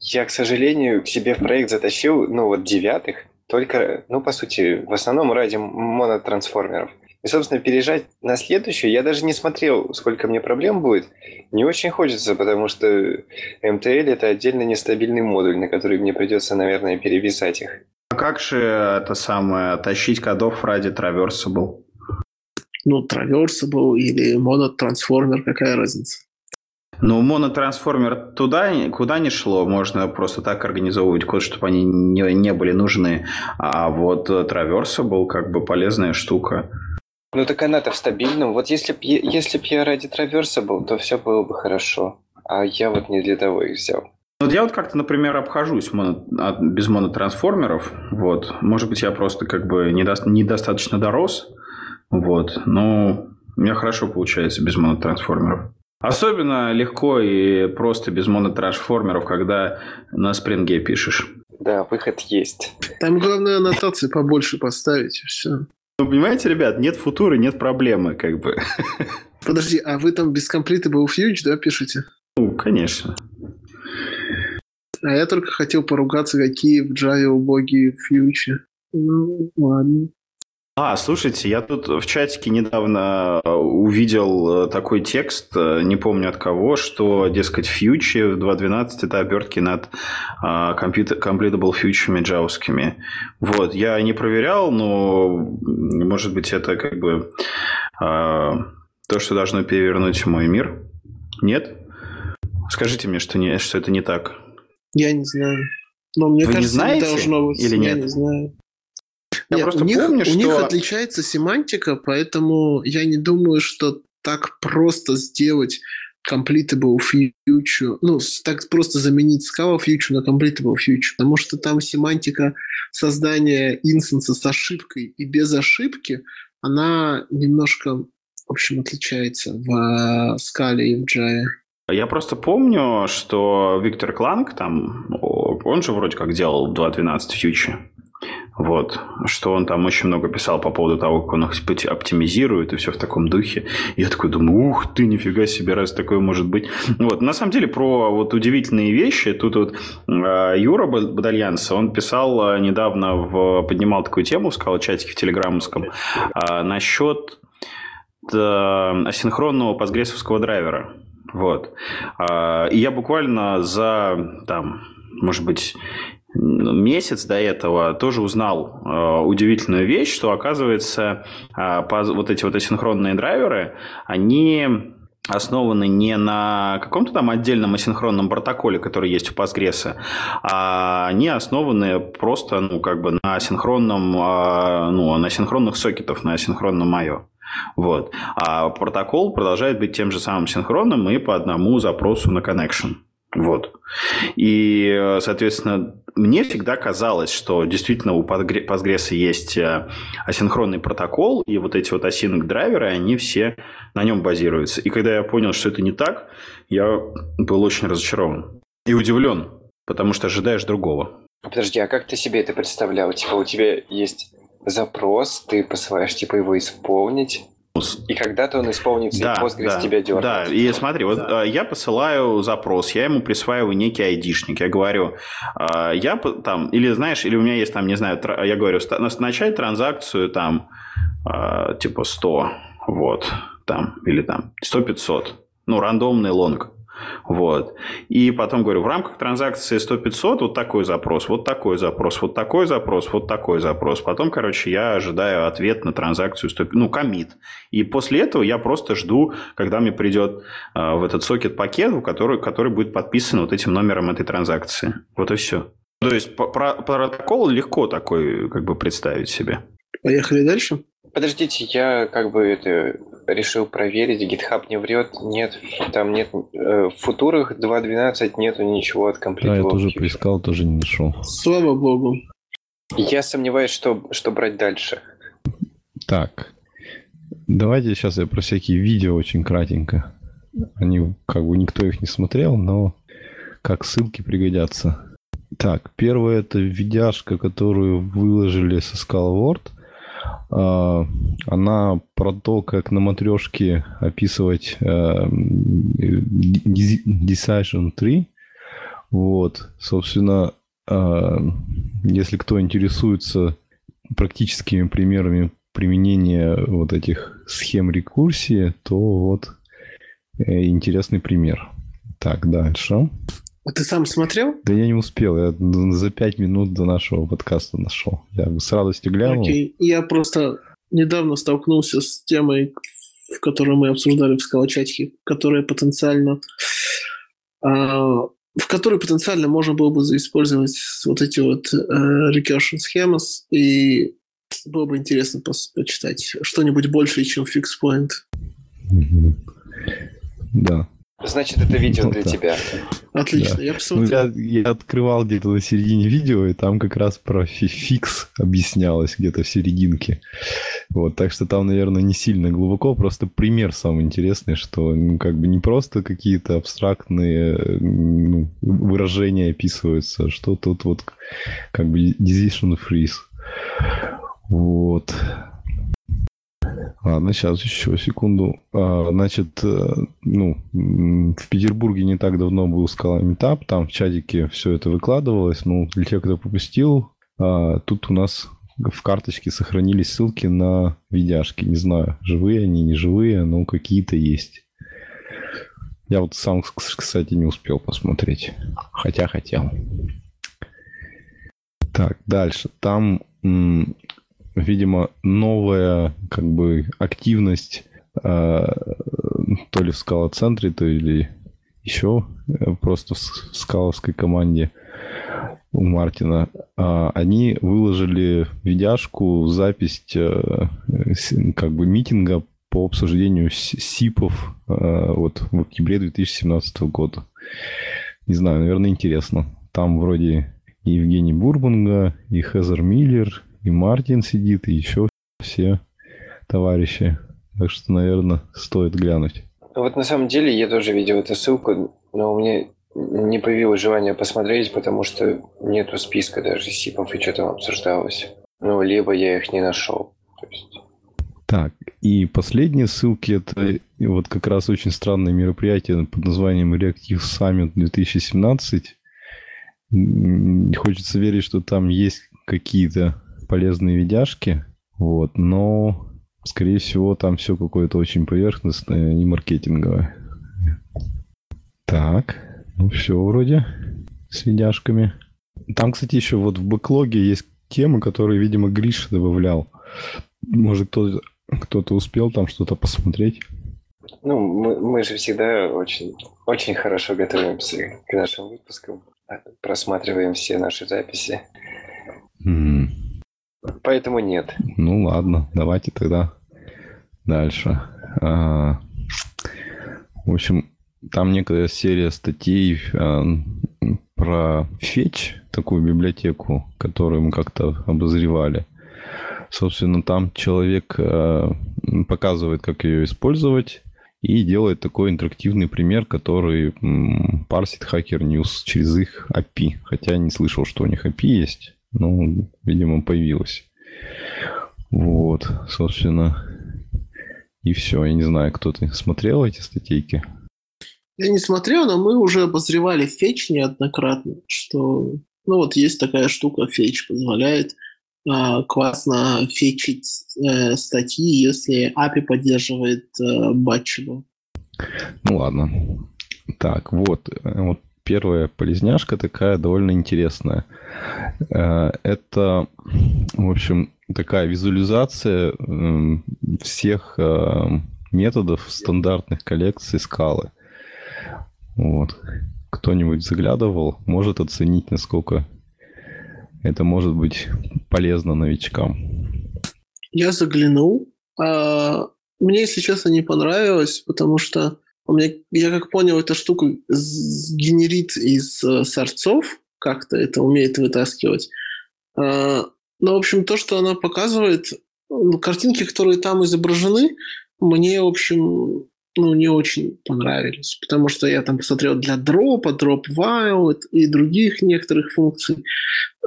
я, к сожалению, к себе в проект затащил, ну, вот девятых, только, ну, по сути, в основном ради монотрансформеров. И, собственно, переезжать на следующую я даже не смотрел, сколько мне проблем будет. Не очень хочется, потому что MTL — это отдельно нестабильный модуль, на который мне придется, наверное, переписать их. А как же это самое, тащить кодов ради Traversable? Ну, Traversable или монотрансформер, какая разница? Ну, монотрансформер туда, куда не шло, можно просто так организовывать код, чтобы они не, не были нужны. А вот Traversable как бы полезная штука. Ну так она-то в стабильном. Вот если б если б я ради Traversable, то все было бы хорошо. А я вот не для того их взял. Вот я вот как-то, например, обхожусь моно, без монотрансформеров. Вот. Может быть, я просто как бы недо, недостаточно дорос. Вот. Но у меня хорошо получается без монотрансформеров. Особенно легко и просто без монотрансформеров, когда на спринге пишешь. Да, выход есть. Там главное аннотации побольше поставить, и все. Ну, понимаете, ребят, нет футуры, нет проблемы, как бы. <laughs> Подожди, а вы там без completable fuge, да, пишете? Ну, конечно. А я только хотел поругаться, какие в Java убогие фьючи. Ну, ладно. А, слушайте, я тут в чатике недавно э, увидел э, такой текст, э, не помню от кого, что, дескать, фьючи в 2.12 это обертки над completable фьючами джавскими. Вот, я не проверял, но, может быть, это как бы то, что должно перевернуть мой мир. Нет? Скажите мне, что, не, что это не так. Я не знаю. Но мне Вы кажется, не знаете не должно быть. или Я нет? не знаю. Я Нет, просто у них, помню, у что... них отличается семантика, поэтому я не думаю, что так просто сделать completable future, ну, так просто заменить scala future на completable future, потому что там семантика создания инстанса с ошибкой и без ошибки, она немножко, в общем, отличается в э, скале и в Java. Я просто помню, что Виктор Кланг там, он же вроде как делал 2.12 фьючи. Вот. Что он там очень много писал по поводу того, как он их оптимизирует и все в таком духе. Я такой думаю, ух ты, нифига себе, раз такое может быть. Вот. На самом деле, про вот удивительные вещи, тут вот э, Юра Бад- Бадальянс, он писал э, недавно, в, поднимал такую тему в скалочатике в телеграммском э, насчет асинхронного постгрессовского драйвера. Вот. А, И я буквально за, там, может быть, месяц до этого тоже узнал э, удивительную вещь, что, оказывается, э, вот эти вот асинхронные драйверы, они основаны не на каком-то там отдельном асинхронном протоколе, который есть у Postgres, а они основаны просто, ну, как бы на асинхронном, э, ну, на асинхронных сокетах, на асинхронном I.O. Вот. А протокол продолжает быть тем же самым синхронным и по одному запросу на connection. Вот. И, э, соответственно, мне всегда казалось, что действительно у Postgre- Postgres есть э, асинхронный протокол, и вот эти вот async драйверы, они все на нем базируются. И когда я понял, что это не так, я был очень разочарован. И удивлен, потому что ожидаешь другого. Подожди, а как ты себе это представлял? Типа у тебя есть запрос, ты посылаешь типа его исполнить, и когда-то он исполнится, Да, и Postgres да, тебя дернет. Да, и смотри, вот э, я посылаю запрос, я ему присваиваю некий айдишник, я говорю, э, я там, или знаешь, или у меня есть там, не знаю, я говорю, начать транзакцию там, э, типа 100, вот, там, или там 100-500, ну, рандомный лонг. Вот. И потом говорю, в рамках транзакции 100-500 вот такой запрос, вот такой запрос, вот такой запрос, вот такой запрос. Потом, короче, я ожидаю ответ на транзакцию 100, ну, комит. И после этого я просто жду, когда мне придет э, в этот сокет пакет, который, который будет подписан вот этим номером этой транзакции. Вот и все. То есть про- протокол легко такой как бы представить себе. Поехали дальше. Подождите, я как бы это решил проверить, GitHub не врет, нет, там нет, э, в футурах 2.12 нету ничего от Complete Да, я тоже поискал, тоже не нашел. Слава богу. Я сомневаюсь, что, что брать дальше. Так, давайте сейчас я про всякие видео очень кратенько. Они, как бы, никто их не смотрел, но как ссылки пригодятся. Так, первое это видяшка, которую выложили со ScalaWord. А, Она про то, как на матрешке описывать э, Deci- Decision 3. Вот, собственно, а, если кто интересуется практическими примерами применения вот этих схем рекурсии, то вот э, интересный пример. Так, дальше. А ты сам смотрел? Да я не успел, я за пять минут до нашего подкаста нашел. Я бы с радостью глянул. Окей. Я просто недавно столкнулся с темой, в которой мы обсуждали в скалочатике, которая потенциально а, в которой потенциально можно было бы заиспользовать вот эти вот э, recursion schemas, и было бы интересно пос- почитать что-нибудь большее, чем fix point. Мгм. Да. Значит, это видео Ну для да. тебя. Отлично, Да. я Ну, посмотрел. я, я открывал где-то на середине видео, и там как раз про фи- фикс объяснялось где-то в серединке. Вот, так что там, наверное, не сильно глубоко, просто пример самый интересный, что ну, как бы не просто какие-то абстрактные ну, выражения описываются, что тут вот как бы decision freeze. Вот. Ладно, сейчас еще секунду. А, значит, э, ну, в Петербурге не так давно был скала метап, там в чатике все это выкладывалось. Ну, для тех, кто пропустил, а, тут у нас в карточке сохранились ссылки на видяшки. Не знаю, живые они, не живые, но какие-то есть. Я вот сам, кс- кстати, не успел посмотреть. Хотя хотел. Так, дальше. Там видимо, новая как бы активность э, то ли в скала-центре, то ли еще э, просто в скаловской команде у Мартина, а, они выложили видяшку, запись э, как бы митинга по обсуждению СИПов э, вот в октябре 2017 года. Не знаю, наверное, интересно. Там вроде и Евгений Бурбунга, и Хезер Миллер, и Мартин сидит, и еще все товарищи. Так что, наверное, стоит глянуть. Вот на самом деле я тоже видел эту ссылку, но у меня не появилось желания посмотреть, потому что нету списка даже сипов и что там обсуждалось. Ну, либо я их не нашел. есть... Так, и последние ссылки это вот как раз очень странное мероприятие под названием Reactive Summit 2017. Хочется верить, что там есть какие-то полезные видяшки, вот, но, скорее всего, там все какое-то очень поверхностное и маркетинговое. Так, ну все вроде с видяшками. Там, кстати, еще вот в бэклоге есть темы, которые, видимо, Гриша добавлял. Может, кто-то кто-то успел там что-то посмотреть? Ну, мы, мы же всегда очень, очень хорошо готовимся к нашим выпускам. Просматриваем все наши записи. Mm. Поэтому нет. Ну ладно, давайте тогда дальше. А, в общем, там некая серия статей а, про Fetch, такую библиотеку, которую мы как-то обозревали. Собственно, там человек э, показывает, как ее использовать, и делает такой интерактивный пример, который парсит Hacker News через их API. Хотя не слышал, что у них API есть, но, видимо, появилось. Вот, собственно, и все. Я не знаю, кто ты смотрел эти статейки? Я не смотрел, но мы уже обозревали фетч неоднократно, что ну вот есть такая штука, фетч позволяет а, классно фетчить э, статьи, если API поддерживает э, батчину. Ну ладно. Так, вот, э, вот первая полезняшка такая довольно интересная. Э, это, в общем, такая визуализация эм, всех э, методов стандартных коллекций скалы. Вот. Кто-нибудь заглядывал, может оценить, насколько это может быть полезно новичкам. Я заглянул. А, мне, если честно, не понравилось, потому что у меня, я как понял, эта штука генерит из э, сорцов, как-то это умеет вытаскивать. А, но, в общем, то, что она показывает, ну, картинки, которые там изображены, мне, в общем, ну, не очень понравились, потому что я там посмотрел для дропа, drop while и других некоторых функций.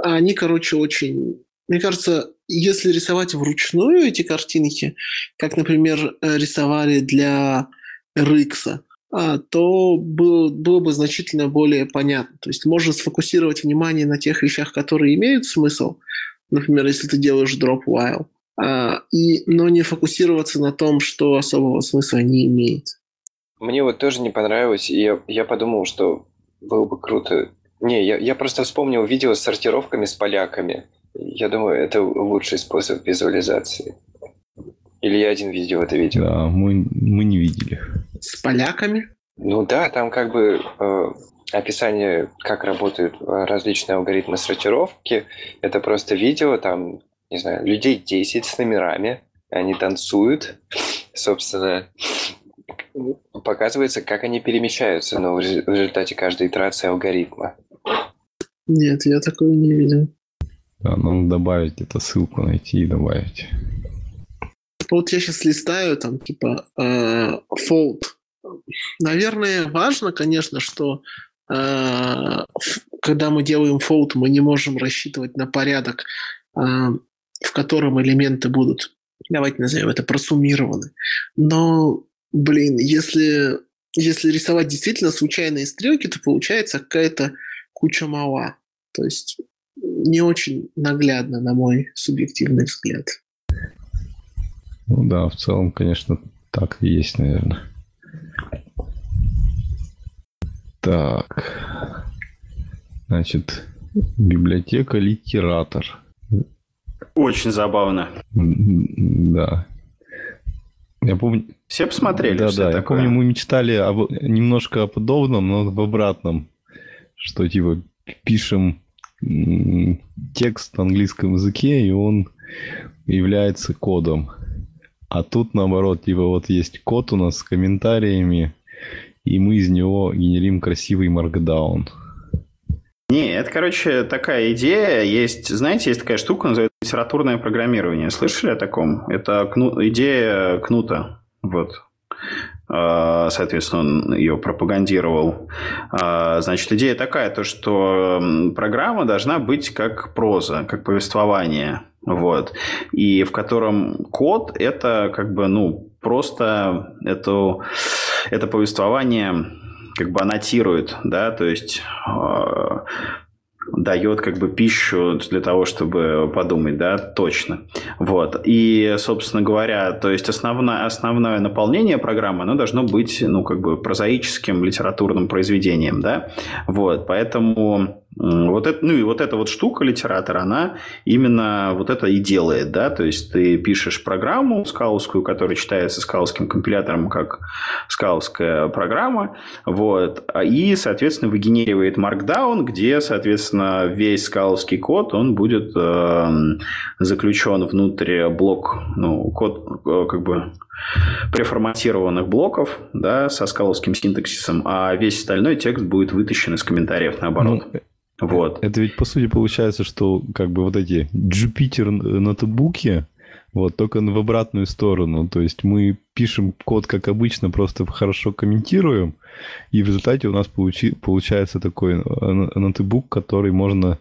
Они, короче, очень... Мне кажется, если рисовать вручную эти картинки, как, например, рисовали для RX, а, то было, было бы значительно более понятно. То есть можно сфокусировать внимание на тех вещах, которые имеют смысл, например, если ты делаешь drop while, а, и, но не фокусироваться на том, что особого смысла не имеет. Мне вот тоже не понравилось, и я, я подумал, что было бы круто. Не, я, я просто вспомнил видео с сортировками с поляками. Я думаю, это лучший способ визуализации. Или я один видел это видео? Да, мы, мы не видели. С поляками? Ну да, там как бы э, описание, как работают э, различные алгоритмы сортировки. Это просто видео, там не знаю, людей 10 с номерами, они танцуют, собственно, показывается, как они перемещаются, но в результате каждой итерации алгоритма. Нет, я такого не видел. Да, надо добавить это ссылку найти и добавить. Вот я сейчас листаю, там, типа, э, fold. Наверное, важно, конечно, что э, когда мы делаем fold, мы не можем рассчитывать на порядок э, в котором элементы будут, давайте назовем это, просуммированы. Но, блин, если, если рисовать действительно случайные стрелки, то получается какая-то куча мала. То есть не очень наглядно, на мой субъективный взгляд. Ну да, в целом, конечно, так и есть, наверное. Так. Значит, библиотека литератор. Очень забавно. Да. Я помню... Все посмотрели, Да, да, я помню, мы мечтали об... немножко о подобном, но в обратном. Что, типа, пишем текст на английском языке, и он является кодом. А тут, наоборот, типа, вот есть код у нас с комментариями, и мы из него генерим красивый маркдаун. Не, это, короче, такая идея. Есть, знаете, есть такая штука, называется литературное программирование. Слышали о таком? Это кну... идея Кнута. Вот. А, соответственно, он ее пропагандировал. А, значит, идея такая, то, что программа должна быть как проза, как повествование. Вот. И в котором код – это как бы, ну, просто это, это повествование как бы аннотирует, да, то есть э, дает как бы пищу для того, чтобы подумать, да, точно. Вот. И, собственно говоря, то есть основное, основное наполнение программы, оно должно быть, ну, как бы прозаическим литературным произведением, да. Вот. Поэтому вот это, ну и вот эта вот штука литератора, она именно вот это и делает, да, то есть ты пишешь программу скаловскую, которая читается скаловским компилятором как скаловская программа, вот, и, соответственно, выгенеривает Markdown, где, соответственно, весь скаловский код, он будет э, заключен внутрь блок, ну, код, э, как бы преформатированных блоков, да, со скаловским синтаксисом, а весь остальной текст будет вытащен из комментариев наоборот. Ну, вот. Это ведь по сути получается, что как бы вот эти Jupyter ноутбуки, вот, только в обратную сторону. То есть мы пишем код, как обычно, просто хорошо комментируем, и в результате у нас получи, получается такой ноутбук, который можно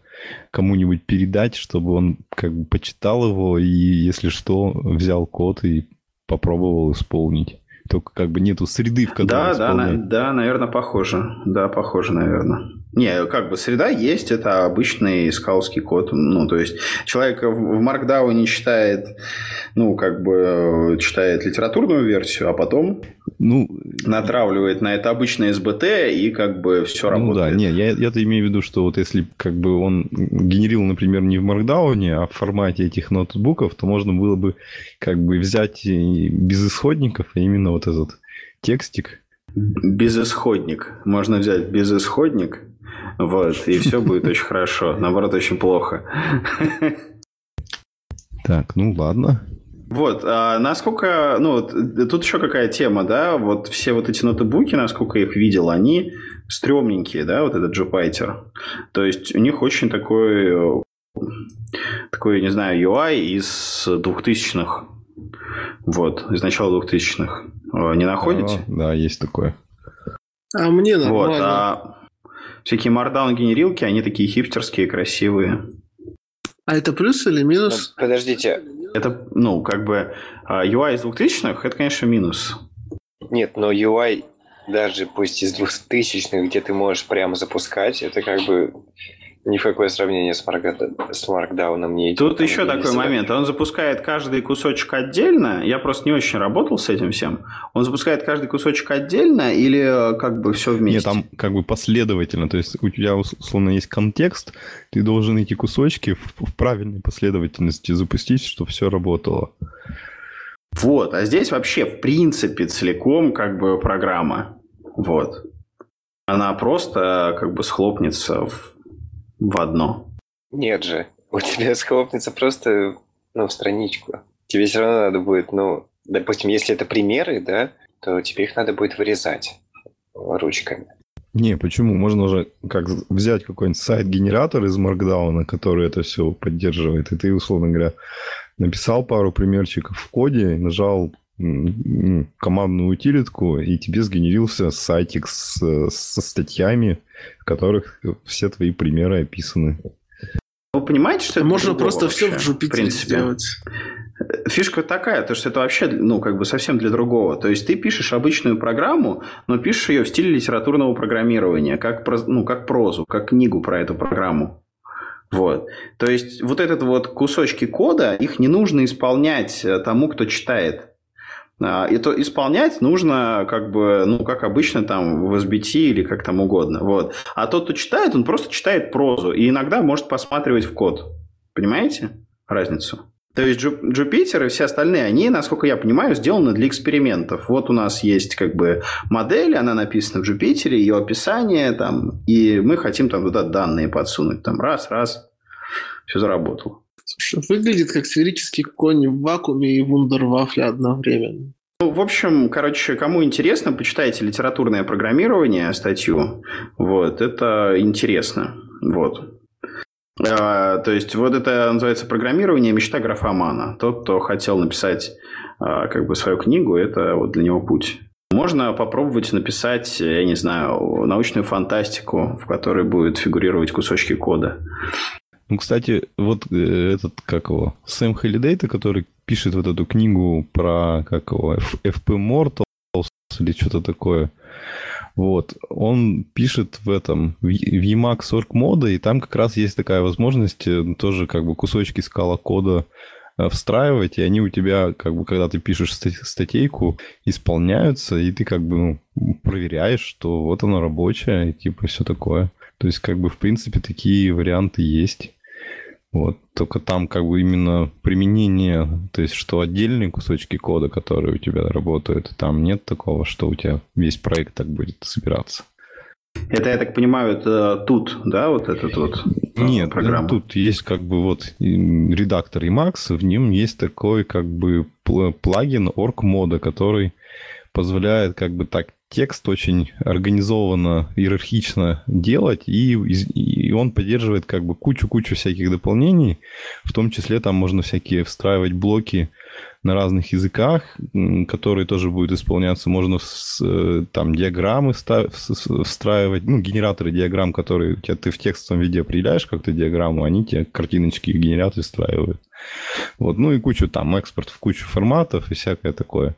кому-нибудь передать, чтобы он как бы почитал его и, если что, взял код и попробовал исполнить. Только как бы нету среды, в которой да, да, да, наверное, похоже. Да, похоже, наверное. Не, как бы среда есть, это обычный скаутский код. Ну, то есть, человек в Markdown читает, ну, как бы читает литературную версию, а потом ну, натравливает на это обычное СБТ и как бы все ну, работает. да, не, я, я-то имею в виду, что вот если как бы он генерил, например, не в Markdown, а в формате этих ноутбуков, то можно было бы как бы взять без исходников, а именно вот этот текстик. Безысходник. Можно взять безысходник, вот, и все <laughs> будет очень хорошо. Наоборот, очень плохо. Так, ну ладно. Вот, а насколько, ну, тут еще какая тема, да, вот все вот эти ноутбуки, насколько я их видел, они стрёмненькие, да, вот этот Jupyter. То есть, у них очень такой, такой, не знаю, UI из 2000-х. Вот, из начала 2000-х. Не находите? Да, да, есть такое. А мне нормально. Вот, а всякие Markdown генерилки, они такие хипстерские, красивые. А это плюс или минус? Ну, подождите. Это, ну, как бы а, UI из 2000-х, это, конечно, минус. Нет, но UI даже пусть из 2000-х, где ты можешь прямо запускать, это как бы ни в какое сравнение с, Марк... с Маркдауном не идет. Тут еще такой момент. Он запускает каждый кусочек отдельно. Я просто не очень работал с этим всем. Он запускает каждый кусочек отдельно или э, как бы все вместе? Нет, там как бы последовательно. То есть у тебя условно есть контекст, ты должен эти кусочки в, в правильной последовательности запустить, чтобы все работало. Вот, а здесь вообще в принципе целиком как бы программа. Вот. Она просто как бы схлопнется в в одно. Нет же, у тебя <laughs> схлопнется просто, ну, страничку. Тебе все равно надо будет, ну, допустим, если это примеры, да, то тебе их надо будет вырезать ручками. Не, почему? Можно же как взять какой-нибудь сайт-генератор из Markdown, который это все поддерживает, и ты, условно говоря, написал пару примерчиков в коде, нажал командную утилитку, и тебе сгенерился сайтик с, со статьями, в которых все твои примеры описаны. Вы понимаете, что это можно просто вообще, все в Jupyter сделать? Фишка такая, то что это вообще, ну, как бы совсем для другого. То есть ты пишешь обычную программу, но пишешь ее в стиле литературного программирования, как, ну, как прозу, как книгу про эту программу. Вот. То есть вот этот вот кусочки кода, их не нужно исполнять э, тому, кто читает. А, и то исполнять нужно, как бы, ну, как обычно, там, в SBT или как там угодно. Вот. А тот, кто читает, он просто читает прозу и иногда может посматривать в код. Понимаете разницу? То есть Jupyter и все остальные, они, насколько я понимаю, сделаны для экспериментов. Вот у нас есть как бы модель, она написана в Jupyter, ее описание там, и мы хотим там туда данные подсунуть. Там раз, раз, все заработало. Выглядит как сферический конь в вакууме и вундервафля одновременно. Ну, в общем, короче, кому интересно, почитайте литературное программирование, статью. Вот, это интересно. Вот. А, то есть, вот это называется программирование мечта графомана. Тот, кто хотел написать а, как бы свою книгу, это вот для него путь. Можно попробовать написать, я не знаю, научную фантастику, в которой будут фигурировать кусочки кода. Ну, кстати, вот э, этот, как его, Сэм Холидей, который пишет вот эту книгу про, как его, FP Mortals или что-то такое, вот, он пишет в этом, в Emacs Org мода, и там как раз есть такая возможность э, тоже как бы кусочки скала кода э, встраивать, и они у тебя, как бы, когда ты пишешь статейку, исполняются, и ты как бы ну, проверяешь, что вот она рабочая, и типа все такое. То есть, как бы, в принципе, такие варианты есть. Вот. Только там как бы именно применение, то есть что отдельные кусочки кода, которые у тебя работают, там нет такого, что у тебя весь проект так будет собираться. Это, я так понимаю, это тут, да, вот этот вот э, Нет, программа? тут есть как бы вот редактор Emacs, в нем есть такой как бы плагин org мода, который позволяет как бы так текст очень организованно, иерархично делать, и, и он поддерживает как бы кучу-кучу всяких дополнений, в том числе там можно всякие встраивать блоки на разных языках, которые тоже будут исполняться. Можно с, э, там диаграммы встраивать, ну, генераторы диаграмм, которые у тебя ты в текстовом виде определяешь как-то диаграмму, они тебе картиночки в генераторе встраивают. Вот, ну и кучу там экспорт в кучу форматов и всякое такое.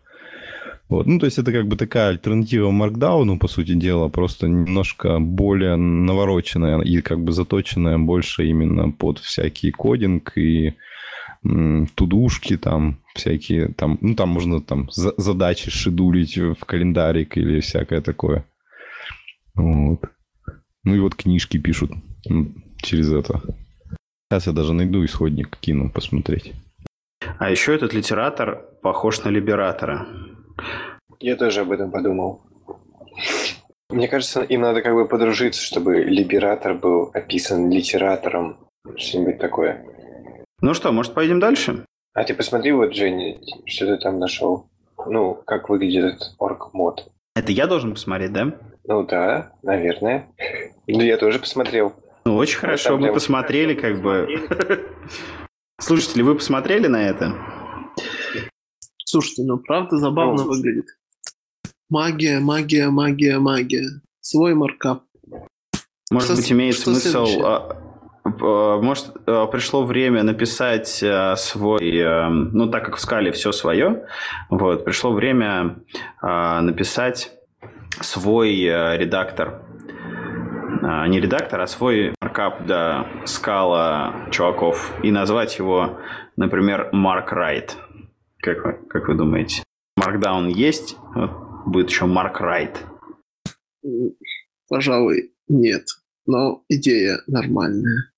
Вот. Ну, то есть это как бы такая альтернатива Markdown, по сути дела, просто немножко более навороченная и как бы заточенная больше именно под всякий кодинг и тудушки там, всякие там, ну, там можно там задачи шедулить в календарик или всякое такое. Вот. Ну и вот книжки пишут через это. Сейчас я даже найду исходник, кину посмотреть. А еще этот литератор похож на либератора. Я тоже об этом подумал. Мне кажется, им надо как бы подружиться, чтобы либератор был описан литератором. Что-нибудь такое. Ну что, может, пойдем дальше? А ты посмотри, вот, Женя, что ты там нашел. Ну, как выглядит этот орг-мод. Это я должен посмотреть, да? Ну да, наверное. Ну, я тоже посмотрел. Ну, очень хорошо, мы посмотрели, как бы. <laughs> Слушатели, вы посмотрели на это? Слушайте, ну правда забавно ну, выглядит. Магия, магия, магия, магия. Свой маркап. Может что, быть, имеет что смысл... А, а, может, а, пришло время написать свой... Ну, так как в скале все свое, вот, пришло время написать свой редактор. Не редактор, а свой маркап для скала чуваков. И назвать его, например, Марк Райт. Как вы, как вы думаете? Markdown есть? Вот будет еще Марк Райт. Пожалуй, нет. Но идея нормальная.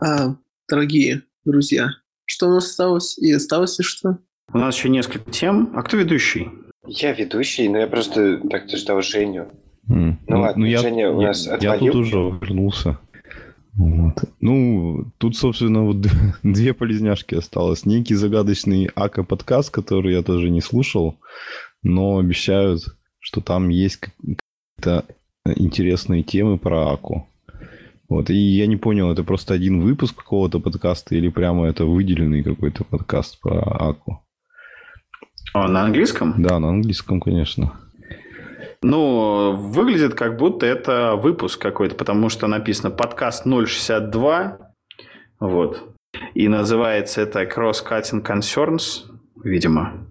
А, дорогие друзья, что у нас осталось? И осталось ли что? У нас еще несколько тем. А кто ведущий? Я ведущий, но я просто так-то ждал Женю. Mm. Ну, ну ладно, ну, я, Женя у нас я, отвалил. Я тут уже вернулся. Вот. Ну, тут, собственно, вот <laughs> две полезняшки осталось. Некий загадочный АК-подкаст, который я тоже не слушал, но обещают, что там есть какие-то интересные темы про АКУ. Вот, и я не понял, это просто один выпуск какого-то подкаста или прямо это выделенный какой-то подкаст про АКУ? А, на английском? Да, на английском, конечно. Ну, выглядит как будто это выпуск какой-то, потому что написано подкаст 062. Вот. И называется это Cross-Cutting Concerns, видимо.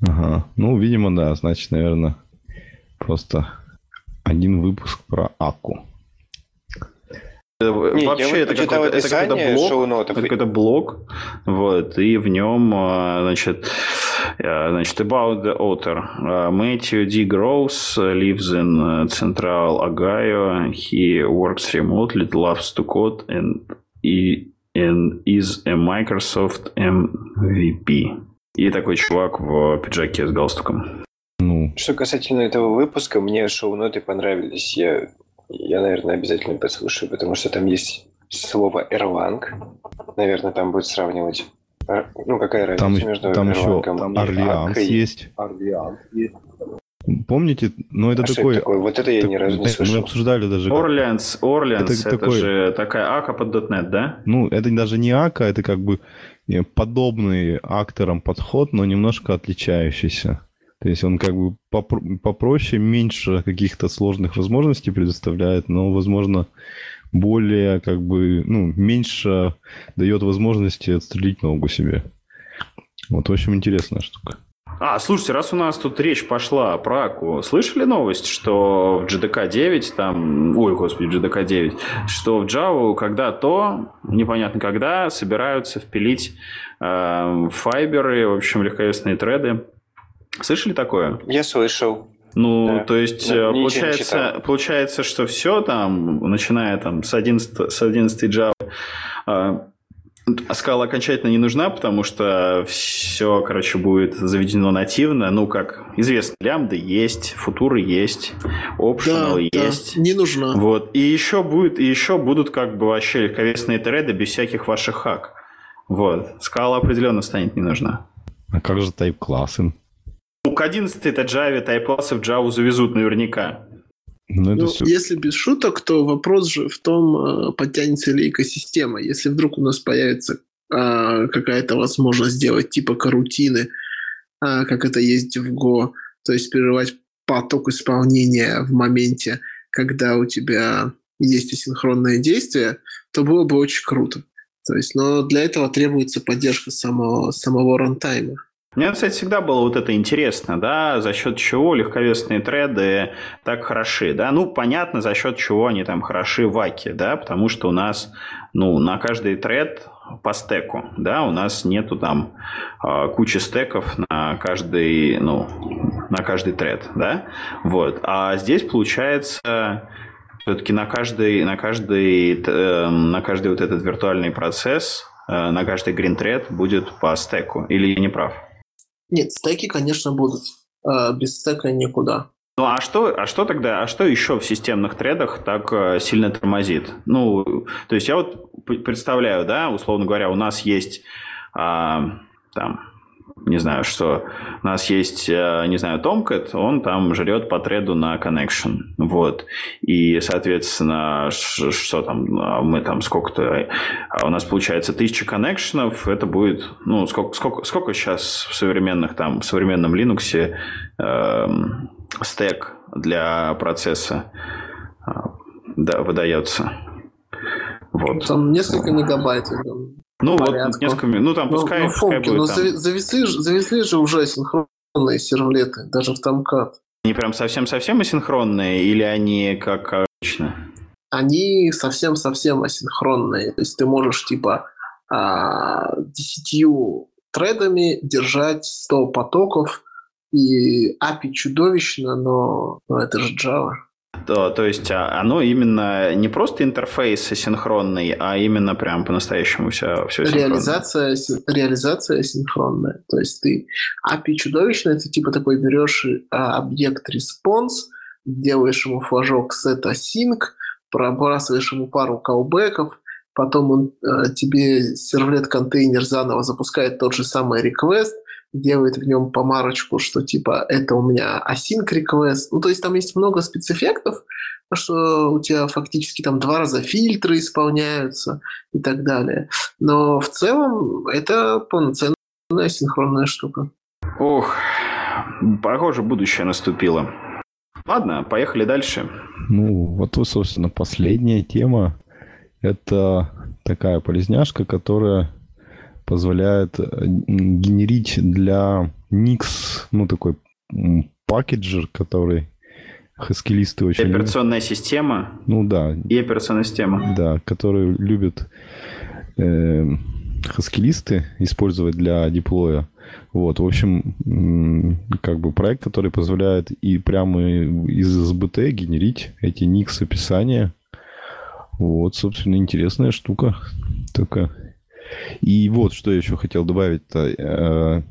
Ага. Ну, видимо, да. Значит, наверное, просто один выпуск про Аку. Не, Вообще, это какой-то, блог, это какой-то блог, вот, и в нем, а, значит, значит, about the author. Matthew D. Gross lives in Central Ohio. He works remotely, loves to code, and and is a Microsoft MVP. И такой чувак в пиджаке с галстуком. Ну. Что касательно этого выпуска, мне шоу-ноты понравились. Я, я, наверное, обязательно послушаю, потому что там есть слово Erlang. Наверное, там будет сравнивать ну, какая разница там, между Там еще Orleans есть. Помните? Ну, это а такой... такое? Вот это я так, ни разу не слышал. Мы обсуждали даже... Orleans, Orleans, это, это такой... же такая Akka под .NET, да? Ну, это даже не АКА, это как бы э, подобный акторам подход, но немножко отличающийся. То есть он как бы попро- попроще, меньше каких-то сложных возможностей предоставляет, но, возможно, более как бы, ну, меньше дает возможности отстрелить ногу себе. Вот, в общем, интересная штука. А, слушайте, раз у нас тут речь пошла про АКУ, слышали новость, что в GDK 9, там, ой, господи, GDK 9, что в Java когда-то, непонятно когда, собираются впилить э, файберы, в общем, легковесные треды. Слышали такое? Я слышал. Ну, да. то есть, да, э, получается, получается, что все там, начиная там с 11, с 11 Java, а скала окончательно не нужна, потому что все, короче, будет заведено нативно. Ну, как известно, лямбда есть, футуры есть, optional да, есть. Да, не нужна. Вот. И еще будет, и еще будут как бы вообще легковесные треды без всяких ваших хак. Вот. Скала определенно станет не нужна. А как же тайп-классы? Ну, к 11 это Java, тайп-классы в Java завезут наверняка. Ну, ну, все... Если без шуток, то вопрос же в том, э, подтянется ли экосистема. Если вдруг у нас появится а, какая-то возможность сделать типа карутины, а, как это есть в Go, то есть прерывать поток исполнения в моменте, когда у тебя есть асинхронное действие, то было бы очень круто. То есть, но для этого требуется поддержка самого, самого рантайма. Мне, кстати, всегда было вот это интересно, да, за счет чего легковесные треды так хороши, да, ну, понятно, за счет чего они там хороши в Аке, да, потому что у нас, ну, на каждый тред по стеку, да, у нас нету там э, кучи стеков на каждый, ну, на каждый тред, да, вот, а здесь получается все-таки на каждый, на каждый, э, на каждый вот этот виртуальный процесс, э, на каждый green thread будет по стеку, или я не прав? Нет, стеки, конечно, будут. А без стека никуда. Ну а что, а что тогда, а что еще в системных тредах так э, сильно тормозит? Ну, то есть я вот представляю, да, условно говоря, у нас есть а, там не знаю, что у нас есть, э, не знаю, Tomcat, он там жрет по треду на connection, вот, и, соответственно, что там, а мы там сколько-то, а у нас получается тысяча коннекшенов, это будет, ну, сколько, сколько, сколько сейчас в современных там, в современном Linux э, стек для процесса э, да, выдается. Вот. Там несколько мегабайт. Ну, порядку. вот несколько минут. Ну, там ну, пускай, ну, пускай будет ну, там. Завезли, завезли же уже синхронные сервлеты, даже в Tomcat. Они прям совсем-совсем асинхронные или они как обычно? Они совсем-совсем асинхронные. То есть ты можешь типа а, десятью тредами держать 100 потоков, и API чудовищно, но, но это же Java. То, то есть а, оно именно не просто интерфейс асинхронный, а именно прям по-настоящему все, все реализация, реализация синхронная. То есть ты API чудовищно, ты типа такой берешь а, объект response, делаешь ему флажок set async, пробрасываешь ему пару колбеков, потом он э, тебе сервлет-контейнер заново запускает тот же самый request, делает в нем помарочку, что типа это у меня async request. Ну, то есть там есть много спецэффектов, что у тебя фактически там два раза фильтры исполняются и так далее. Но в целом это полноценная синхронная штука. Ох, похоже, будущее наступило. Ладно, поехали дальше. Ну, вот, собственно, последняя тема. Это такая полезняшка, которая позволяет э, генерить для Nix, ну, такой пакеджер, который хаскилисты очень Операционная любят. система. Ну да. И операционная система. Да, которые любят э, хаскилисты использовать для деплоя. Вот, в общем, как бы проект, который позволяет и прямо из SBT генерить эти Nix описания. Вот, собственно, интересная штука. Только И вот, что я еще хотел добавить-то. Э,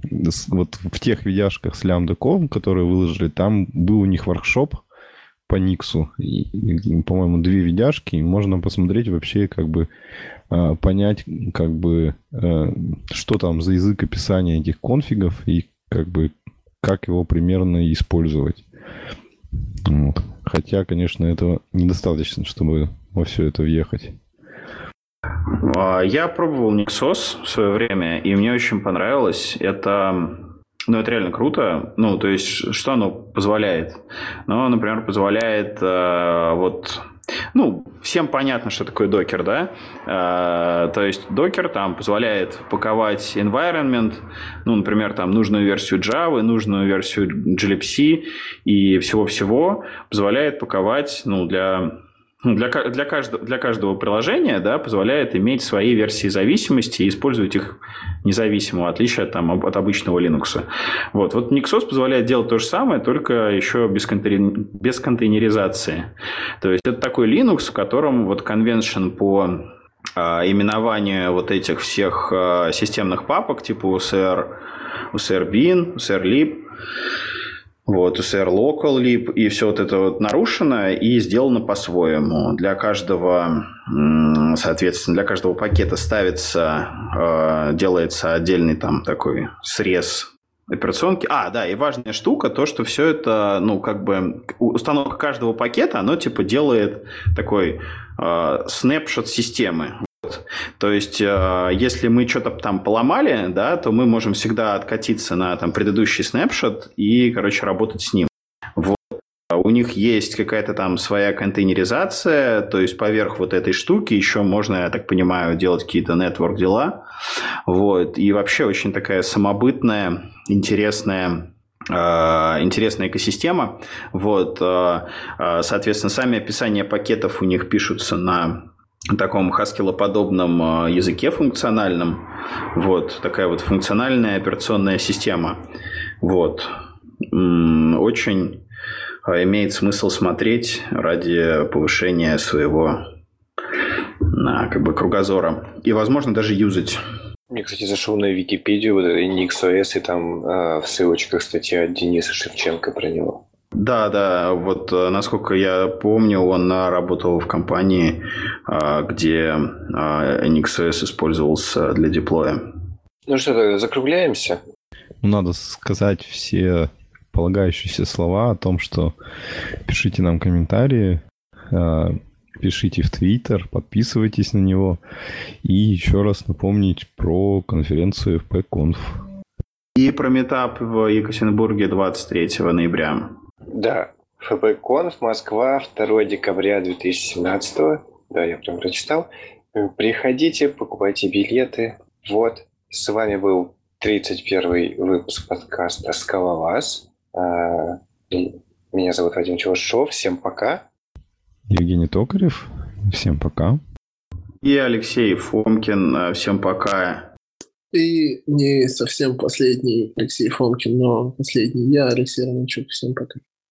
вот в тех видяшках с лямдаком, которые выложили, там был у них воркшоп по Никсу. По-моему, две видяшки. И можно посмотреть вообще, как бы, э, понять, как бы, э, что там за язык описания этих конфигов и, как бы, как его примерно использовать. Вот. Хотя, конечно, этого недостаточно, чтобы во все это въехать. А, я пробовал Nixos в свое время, и мне очень понравилось. Это, ну, это реально круто. Ну, то есть, что оно позволяет? Ну, например, позволяет э, вот ну, всем понятно, что такое докер, да? Э, то есть докер там позволяет паковать environment, ну, например, там нужную версию Java, нужную версию glibc и всего-всего позволяет паковать, ну, для для, для, каждого, для каждого приложения да, позволяет иметь свои версии зависимости и использовать их независимо, в отличие от, там, от обычного Linux. Вот. вот Nixos позволяет делать то же самое, только еще без, контейнер... без контейнеризации. То есть это такой Linux, в котором вот convention по а, именованию вот этих всех а, системных папок типа USR, USR-bin, USR-lib, вот, USR Local Lib, и все вот это вот нарушено и сделано по-своему. Для каждого, соответственно, для каждого пакета ставится, э, делается отдельный там такой срез операционки. А, да, и важная штука, то, что все это, ну, как бы, установка каждого пакета, оно, типа, делает такой э, снапшот системы. То есть, э, если мы что-то там поломали, да, то мы можем всегда откатиться на там, предыдущий снапшот и, короче, работать с ним. Вот. У них есть какая-то там своя контейнеризация, то есть поверх вот этой штуки еще можно, я так понимаю, делать какие-то network дела. Вот. И вообще очень такая самобытная, интересная э, интересная экосистема. Вот, э, соответственно, сами описания пакетов у них пишутся на таком хаскилоподобном а, языке функциональном. Вот, такая вот функциональная операционная система. Вот. Очень а, имеет смысл смотреть ради повышения своего на, как бы кругозора. И, возможно, даже юзать. Я, кстати, зашел на Википедию, вот это NixOS, и там э, в ссылочках статья Дениса Шевченко про него. Да, да, вот э, насколько я помню, он работал в компании, э, где э, NixOS использовался для деплоя. Ну что, закругляемся? Надо сказать все полагающиеся слова о том, что пишите нам комментарии, пишите в Твиттер, подписывайтесь на него. И еще раз напомнить про конференцию FPConf. И про метап в Екатеринбурге 23 ноября. Да, ФБКонф Москва, 2 декабря 2017. Да, я прям прочитал. Приходите, покупайте билеты. Вот, с вами был 31 выпуск подкаста «Скалолаз». А, меня зовут Вадим Челышов. Всем пока. Евгений Токарев. Всем пока. И Алексей Фомкин. Всем пока. И не совсем последний Алексей Фомкин, но последний я, Алексей Романчук. Всем пока.